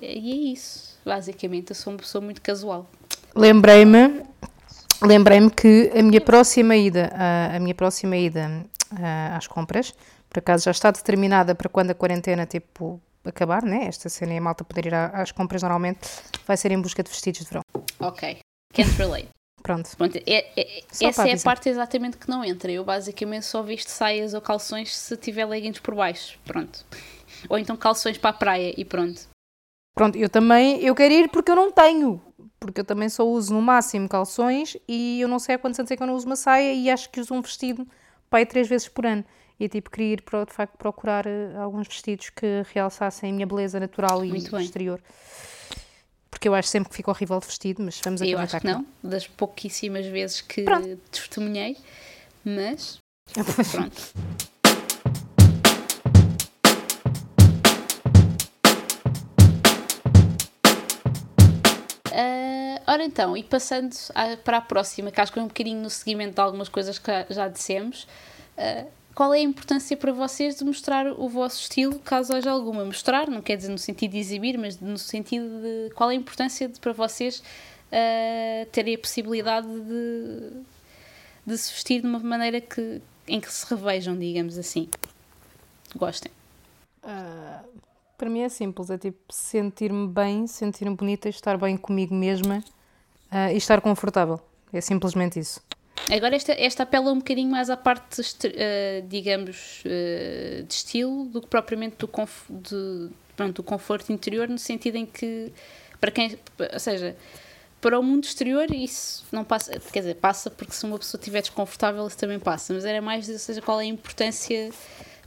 é isso, basicamente. Eu sou uma pessoa muito casual. Lembrei-me lembrei-me que a minha próxima ida, a, a minha próxima ida a, às compras, por acaso já está determinada para quando a quarentena tipo acabar, né? Esta cena é a malta poder ir às compras normalmente, vai ser em busca de vestidos de verão. Ok, can't relate. Pronto. Pronto é, é, essa é a parte exatamente que não entra. Eu basicamente só visto saias ou calções se tiver leggings por baixo. Pronto. Ou então calções para a praia e pronto. Pronto, eu também, eu quero ir porque eu não tenho porque eu também só uso no máximo calções e eu não sei há quantos anos é que eu não uso uma saia e acho que uso um vestido pai três vezes por ano. E tipo, queria ir para, de facto procurar uh, alguns vestidos que realçassem a minha beleza natural e Muito exterior. Bem. Porque eu acho sempre que fica horrível de vestido, mas vamos Eu acho que não, das pouquíssimas vezes que Pronto. testemunhei, mas pronto. Uh, ora então, e passando para a próxima, que acho que é um bocadinho no seguimento de algumas coisas que já dissemos, uh, qual é a importância para vocês de mostrar o vosso estilo, caso haja alguma? Mostrar, não quer dizer no sentido de exibir, mas no sentido de qual é a importância de, para vocês uh, terem a possibilidade de, de se vestir de uma maneira que, em que se revejam, digamos assim. Gostem. Uh, para mim é simples, é tipo sentir-me bem, sentir-me bonita, estar bem comigo mesma uh, e estar confortável. É simplesmente isso. Agora esta, esta apela um bocadinho mais à parte, uh, digamos, uh, de estilo do que propriamente do, conf, de, pronto, do conforto interior, no sentido em que, para quem, ou seja, para o mundo exterior isso não passa, quer dizer, passa porque se uma pessoa estiver desconfortável isso também passa, mas era mais, ou seja, qual é a importância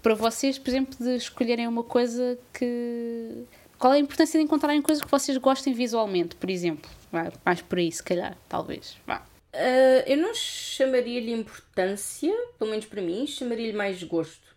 para vocês, por exemplo, de escolherem uma coisa que. Qual é a importância de encontrarem coisas que vocês gostem visualmente, por exemplo? Vai, mais por aí, se calhar, talvez. Vá. Uh, eu não chamaria-lhe importância, pelo menos para mim, chamaria-lhe mais gosto.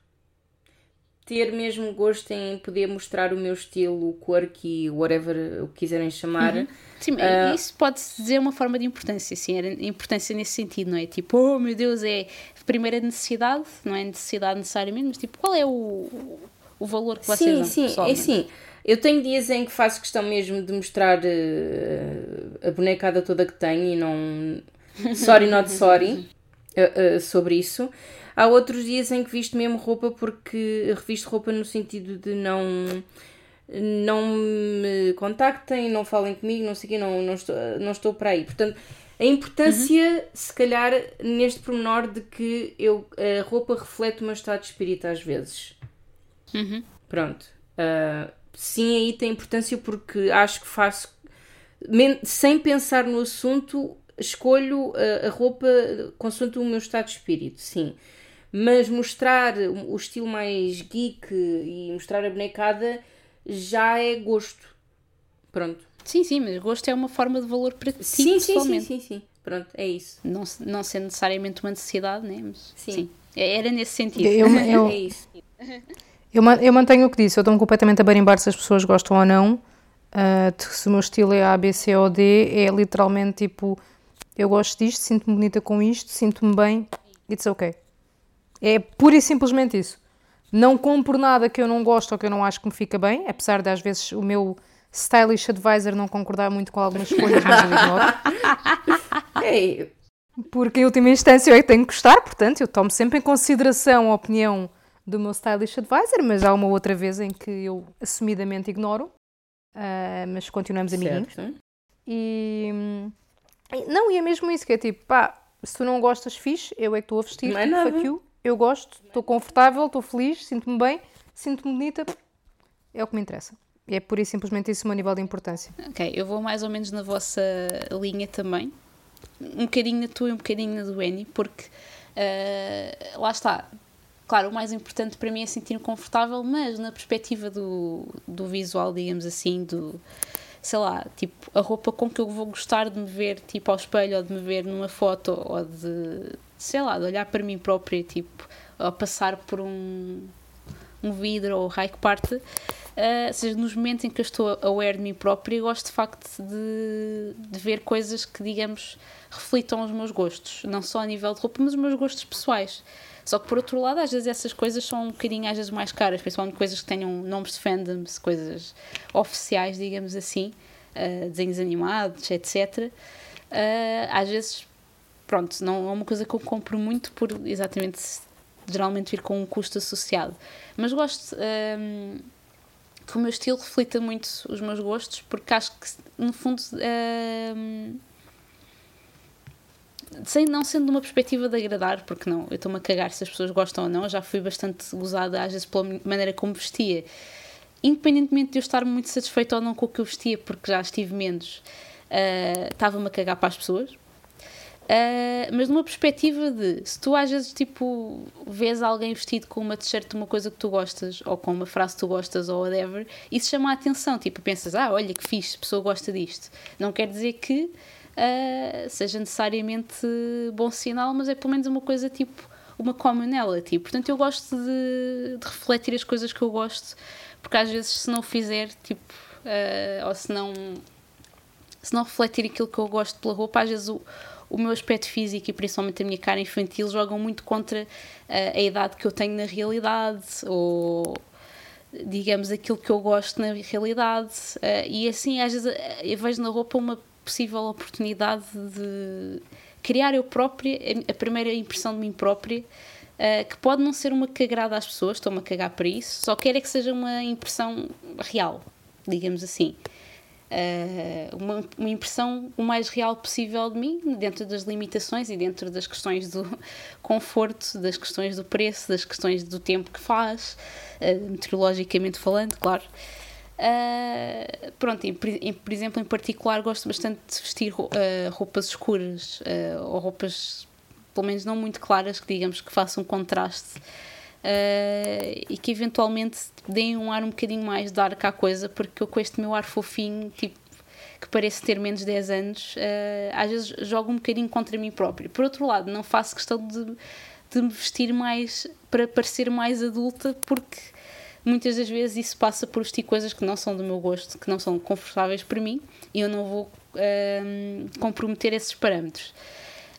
ter mesmo gosto em poder mostrar o meu estilo, o quirky, whatever o que quiserem chamar. Uhum. Sim, uh, isso pode-se dizer uma forma de importância, sim, era importância nesse sentido, não é? Tipo, oh meu Deus, é primeira necessidade, não é necessidade necessariamente, mas tipo, qual é o, o valor que vocês sim, dão Sim, sim, é sim. Eu tenho dias em que faço questão mesmo de mostrar uh, a bonecada toda que tenho e não. Sorry, not sorry. Uh, uh, sobre isso. Há outros dias em que visto mesmo roupa porque revisto roupa no sentido de não não me contactem, não falem comigo, não sei o quê, não, não, estou, não estou para aí. Portanto, a importância, uhum. se calhar, neste pormenor de que eu, a roupa reflete o meu estado de espírito às vezes. Uhum. Pronto. Uh, sim, aí tem importância porque acho que faço, sem pensar no assunto, escolho a, a roupa consoante o meu estado de espírito, sim. Mas mostrar o estilo mais geek e mostrar a bonecada já é gosto. Pronto. Sim, sim, mas gosto é uma forma de valor para ti, sim, sim, sim, sim, sim. Pronto, é isso. Não, não sendo necessariamente uma necessidade, né? Mas, sim. sim. É, era nesse sentido. Eu, eu, é isso. Eu, eu mantenho o que disse, eu estou completamente a barimbar se as pessoas gostam ou não. Uh, se o meu estilo é A, B, C ou D, é literalmente tipo: eu gosto disto, sinto-me bonita com isto, sinto-me bem, it's ok. É pura e simplesmente isso. Não compro nada que eu não gosto ou que eu não acho que me fica bem, apesar de às vezes o meu stylish advisor não concordar muito com algumas escolhas, mas eu ignoro. Porque em última instância eu é que tenho que gostar, portanto eu tomo sempre em consideração a opinião do meu stylish advisor, mas há uma outra vez em que eu assumidamente ignoro, uh, mas continuamos amiguinhos. E não, e é mesmo isso que é tipo, pá, se tu não gostas, fixe, eu é que estou a vestir, não é nada. fuck you eu gosto, estou confortável, estou feliz, sinto-me bem, sinto-me bonita, é o que me interessa. E é pura e simplesmente isso o meu nível de importância. Ok, eu vou mais ou menos na vossa linha também. Um bocadinho na tua e um bocadinho na do Annie, porque uh, lá está. Claro, o mais importante para mim é sentir-me confortável, mas na perspectiva do, do visual, digamos assim, do sei lá, tipo, a roupa com que eu vou gostar de me ver, tipo, ao espelho, ou de me ver numa foto, ou de, sei lá, de olhar para mim própria, tipo, a passar por um, um vidro ou raio que parte, uh, seja, nos momentos em que eu estou aware de mim própria, eu gosto de facto de, de ver coisas que, digamos, reflitam os meus gostos, não só a nível de roupa, mas os meus gostos pessoais. Só que por outro lado, às vezes essas coisas são um bocadinho às vezes mais caras, principalmente coisas que tenham nomes de fandoms, coisas oficiais, digamos assim, uh, desenhos animados, etc. Uh, às vezes pronto, não é uma coisa que eu compro muito por exatamente geralmente vir com um custo associado. Mas gosto um, que o meu estilo reflita muito os meus gostos, porque acho que no fundo um, sem não sendo uma perspectiva de agradar, porque não, eu estou-me a cagar se as pessoas gostam ou não, eu já fui bastante gozada às vezes pela maneira como vestia. Independentemente de eu estar muito satisfeita ou não com o que eu vestia, porque já estive menos, uh, estava-me a cagar para as pessoas, Uh, mas numa perspectiva de se tu às vezes tipo vês alguém vestido com uma t-shirt de uma coisa que tu gostas ou com uma frase que tu gostas ou whatever, isso chama a atenção, tipo pensas, ah olha que fixe, a pessoa gosta disto. Não quer dizer que uh, seja necessariamente bom sinal, mas é pelo menos uma coisa tipo uma commonality, portanto eu gosto de, de refletir as coisas que eu gosto porque às vezes se não fizer tipo uh, ou se não se não refletir aquilo que eu gosto pela roupa, às vezes o o meu aspecto físico e principalmente a minha cara infantil jogam muito contra uh, a idade que eu tenho na realidade ou digamos aquilo que eu gosto na realidade. Uh, e assim às vezes eu vejo na roupa uma possível oportunidade de criar eu própria a primeira impressão de mim própria uh, que pode não ser uma que agrada às pessoas, estou-me a cagar para isso, só quero é que seja uma impressão real, digamos assim uh, uma, uma, impressão o mais real possível de mim, dentro das limitações e dentro das questões do conforto, das questões do preço, das questões do tempo que faz, uh, meteorologicamente falando, claro. Uh, pronto, em, em, por exemplo, em particular, gosto bastante de vestir uh, roupas escuras uh, ou roupas, pelo menos não muito claras, que digamos que façam contraste e que eventualmente deem um ar um bocadinho mais dark à coisa, porque eu com este meu ar fofinho, tipo, que parece ter menos 10 anos, às vezes jogo um bocadinho contra mim próprio. Por outro lado, não faço questão de, de me vestir mais para parecer mais adulta, porque muitas das vezes isso passa por vestir coisas que não são do meu gosto, que não são confortáveis para mim e eu não vou um, comprometer esses parâmetros.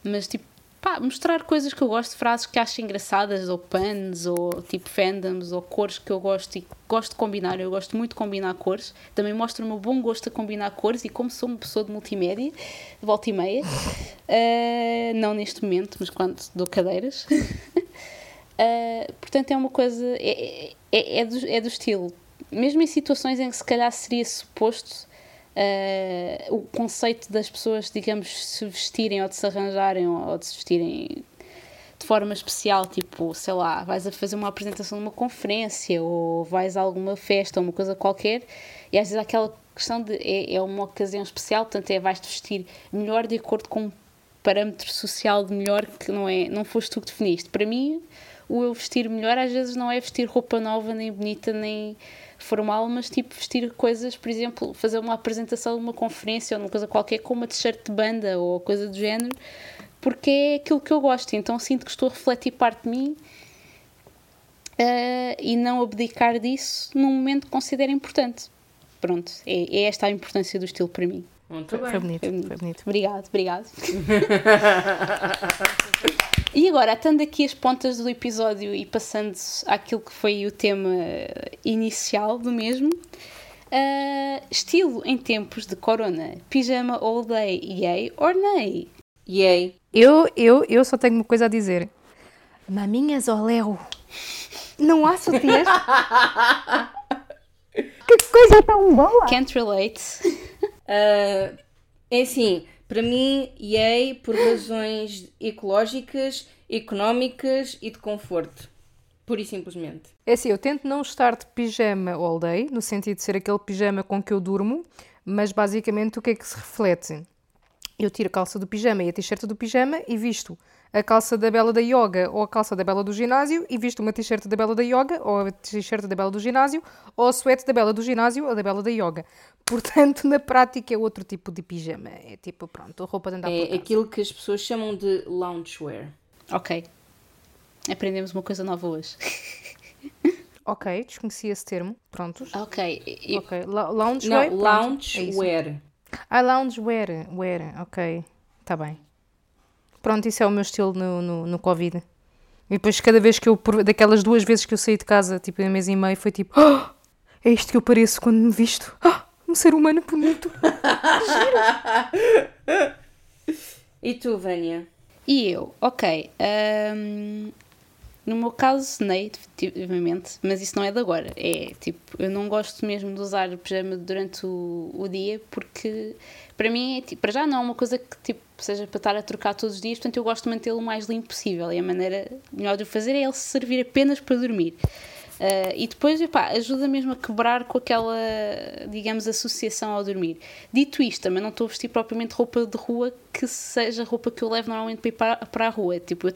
Mas tipo, pá, mostrar coisas que eu gosto, frases que acho engraçadas, ou pans, ou tipo fandoms, ou cores que eu gosto e gosto de combinar. Eu gosto muito de combinar cores. Também mostro o meu bom gosto a combinar cores e como sou uma pessoa de multimédia, de volta e meia, uh, não neste momento, mas quando dou cadeiras. uh, portanto, é uma coisa. É, é, é, do, é do estilo. Mesmo em situações em que se calhar seria suposto uh, o conceito das pessoas, digamos, se vestirem ou de se arranjarem ou de se vestirem de forma especial, tipo, sei lá, vais a fazer uma apresentação numa conferência ou vais a alguma festa ou uma coisa qualquer e às vezes aquela questão de é, é uma ocasião especial, portanto é vais-te vestir melhor de acordo com um parâmetro social de melhor que não é, não foste tu que definiste. Para mim, o eu vestir melhor às vezes não é vestir roupa nova, nem bonita, nem formal, mas tipo vestir coisas, por exemplo, fazer uma apresentação numa conferência ou numa coisa qualquer com uma t-shirt de banda ou coisa do género, porque é aquilo que eu gosto, então sinto que estou a refletir parte de mim uh, e não abdicar disso num momento que considero importante. Pronto, é, é esta a importância do estilo para mim. Muito bem. Foi bonito, foi bonito. Foi bonito. Obrigado, obrigado. E agora, atando aqui as pontas do episódio e passando àquilo que foi o tema inicial do mesmo, uh, estilo em tempos de corona, pijama all day, yay or nay? Yay. Eu, eu, eu só tenho uma coisa a dizer. Maminhas Oléu. Não há sutiãs? que coisa tão boa! Can't relate. Uh, é assim, para mim, yay por razões ecológicas, económicas e de conforto. Pura e simplesmente. É assim, eu tento não estar de pijama all day, no sentido de ser aquele pijama com que eu durmo, mas basicamente o que é que se reflete? Eu tiro a calça do pijama e a t-shirt do pijama e visto a calça da Bela da Yoga ou a calça da Bela do ginásio e visto uma t-shirt da Bela da Yoga ou a t-shirt da Bela do ginásio ou a suéte da Bela do ginásio ou da Bela da Yoga. Portanto, na prática é outro tipo de pijama. É tipo, pronto, a roupa de andar é por casa. aquilo que as pessoas chamam de loungewear. Ok. Aprendemos uma coisa nova hoje. ok, desconhecia esse termo. Prontos. Ok. Eu... Ok, loungewear. Não, loungewear. É ah, loungewear. Wear, ok. Está bem. Pronto, isso é o meu estilo no, no, no Covid. E depois, cada vez que eu, daquelas duas vezes que eu saí de casa, tipo, em um mês e meio, foi tipo, oh, é isto que eu pareço quando me visto. Oh, um ser humano bonito. e tu, Vânia? E eu, ok. Um, no meu caso, nem, definitivamente, mas isso não é de agora. É tipo, eu não gosto mesmo de usar pijama durante o, o dia porque para mim, é, tipo, para já não é uma coisa que tipo, seja para estar a trocar todos os dias, portanto eu gosto de mantê-lo o mais limpo possível e a maneira melhor de o fazer é ele servir apenas para dormir. Uh, e depois, epá, ajuda mesmo a quebrar com aquela, digamos, associação ao dormir. Dito isto, também não estou a vestir propriamente roupa de rua que seja roupa que eu levo normalmente para ir para, para a rua. Tipo,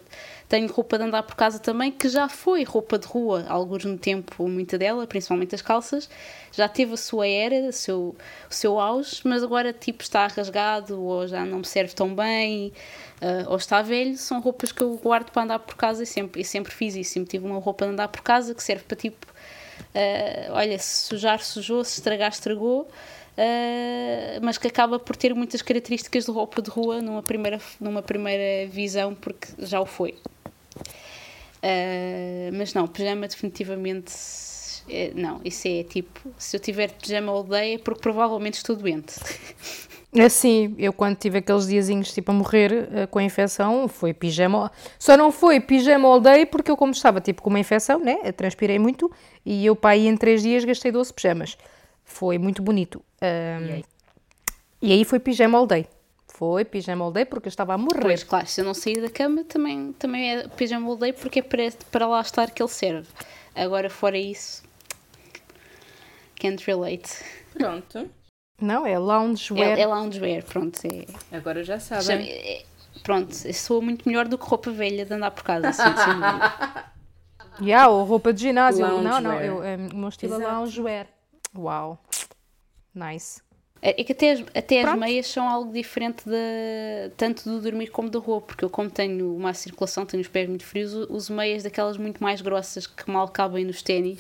tenho roupa de andar por casa também, que já foi roupa de rua, alguns no tempo, muita dela, principalmente as calças, já teve a sua era, o seu, o seu auge, mas agora tipo está rasgado ou já não me serve tão bem. Uh, ou está velho, são roupas que eu guardo para andar por casa e sempre, e sempre fiz isso. Sempre tive uma roupa de andar por casa que serve para tipo, uh, olha, se sujar, sujou, se estragar, estragou, uh, mas que acaba por ter muitas características de roupa de rua numa primeira, numa primeira visão, porque já o foi. Uh, mas não, pijama definitivamente. É, não, isso é tipo, se eu tiver pijama aldeia, é porque provavelmente estou doente. Assim, eu quando tive aqueles diazinhos tipo a morrer uh, com a infecção, foi pijama. Só não foi pijama aldeia porque eu, como estava tipo com uma infecção, né? Eu transpirei muito e eu, para aí, em 3 dias gastei 12 pijamas. Foi muito bonito. Um, e, aí? e aí foi pijama aldeia. Foi pijama all day porque eu estava a morrer. Pois, claro, se eu não sair da cama também, também é pijama all day porque é para, para lá estar que ele serve. Agora, fora isso, can't relate. Pronto. Não, é loungewear. É, é loungewear, pronto. É, Agora já sabem. É, pronto, eu sou muito melhor do que roupa velha de andar por casa. Assim, assim. yeah, ou roupa de ginásio. Não, não, eu, é, o meu estilo é loungewear. Uau. Nice. É que até as, até as meias são algo diferente de, tanto do dormir como da roupa, porque eu, como tenho uma circulação, tenho os pés muito frios, uso meias daquelas muito mais grossas que mal cabem nos ténis,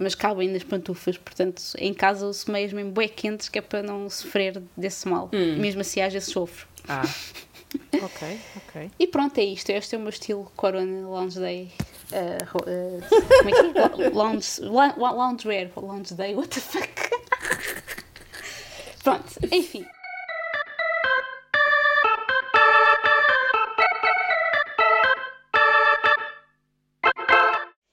mas cabem nas pantufas. Portanto, em casa uso meias mesmo bem quentes, que é para não sofrer desse mal. Hum. Mesmo assim, às vezes sofro. Ah. ok, ok. E pronto, é isto. Este é o meu estilo Corona Lounge Day. Uh, uh, como é que é? Lounge, loungewear. Lounge Day, what the fuck? Pronto, enfim.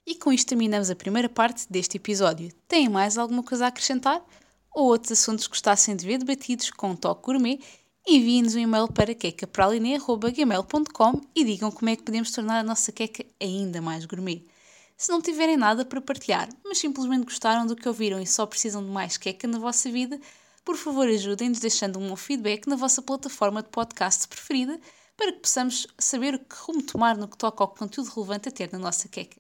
E com isto terminamos a primeira parte deste episódio. Têm mais alguma coisa a acrescentar? Ou outros assuntos que gostassem de ver debatidos com um toque gourmet? Enviem-nos um e-mail para quecapraline.gmail.com e digam como é que podemos tornar a nossa queca ainda mais gourmet. Se não tiverem nada para partilhar, mas simplesmente gostaram do que ouviram e só precisam de mais queca na vossa vida, por favor ajudem-nos deixando um feedback na vossa plataforma de podcast preferida para que possamos saber o que rumo tomar no que toca ao conteúdo relevante a ter na nossa queca.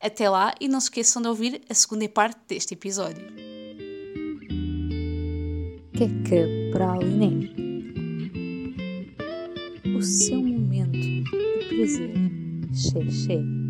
Até lá e não se esqueçam de ouvir a segunda parte deste episódio. Queca Praliné O seu momento de prazer. Xé, xé.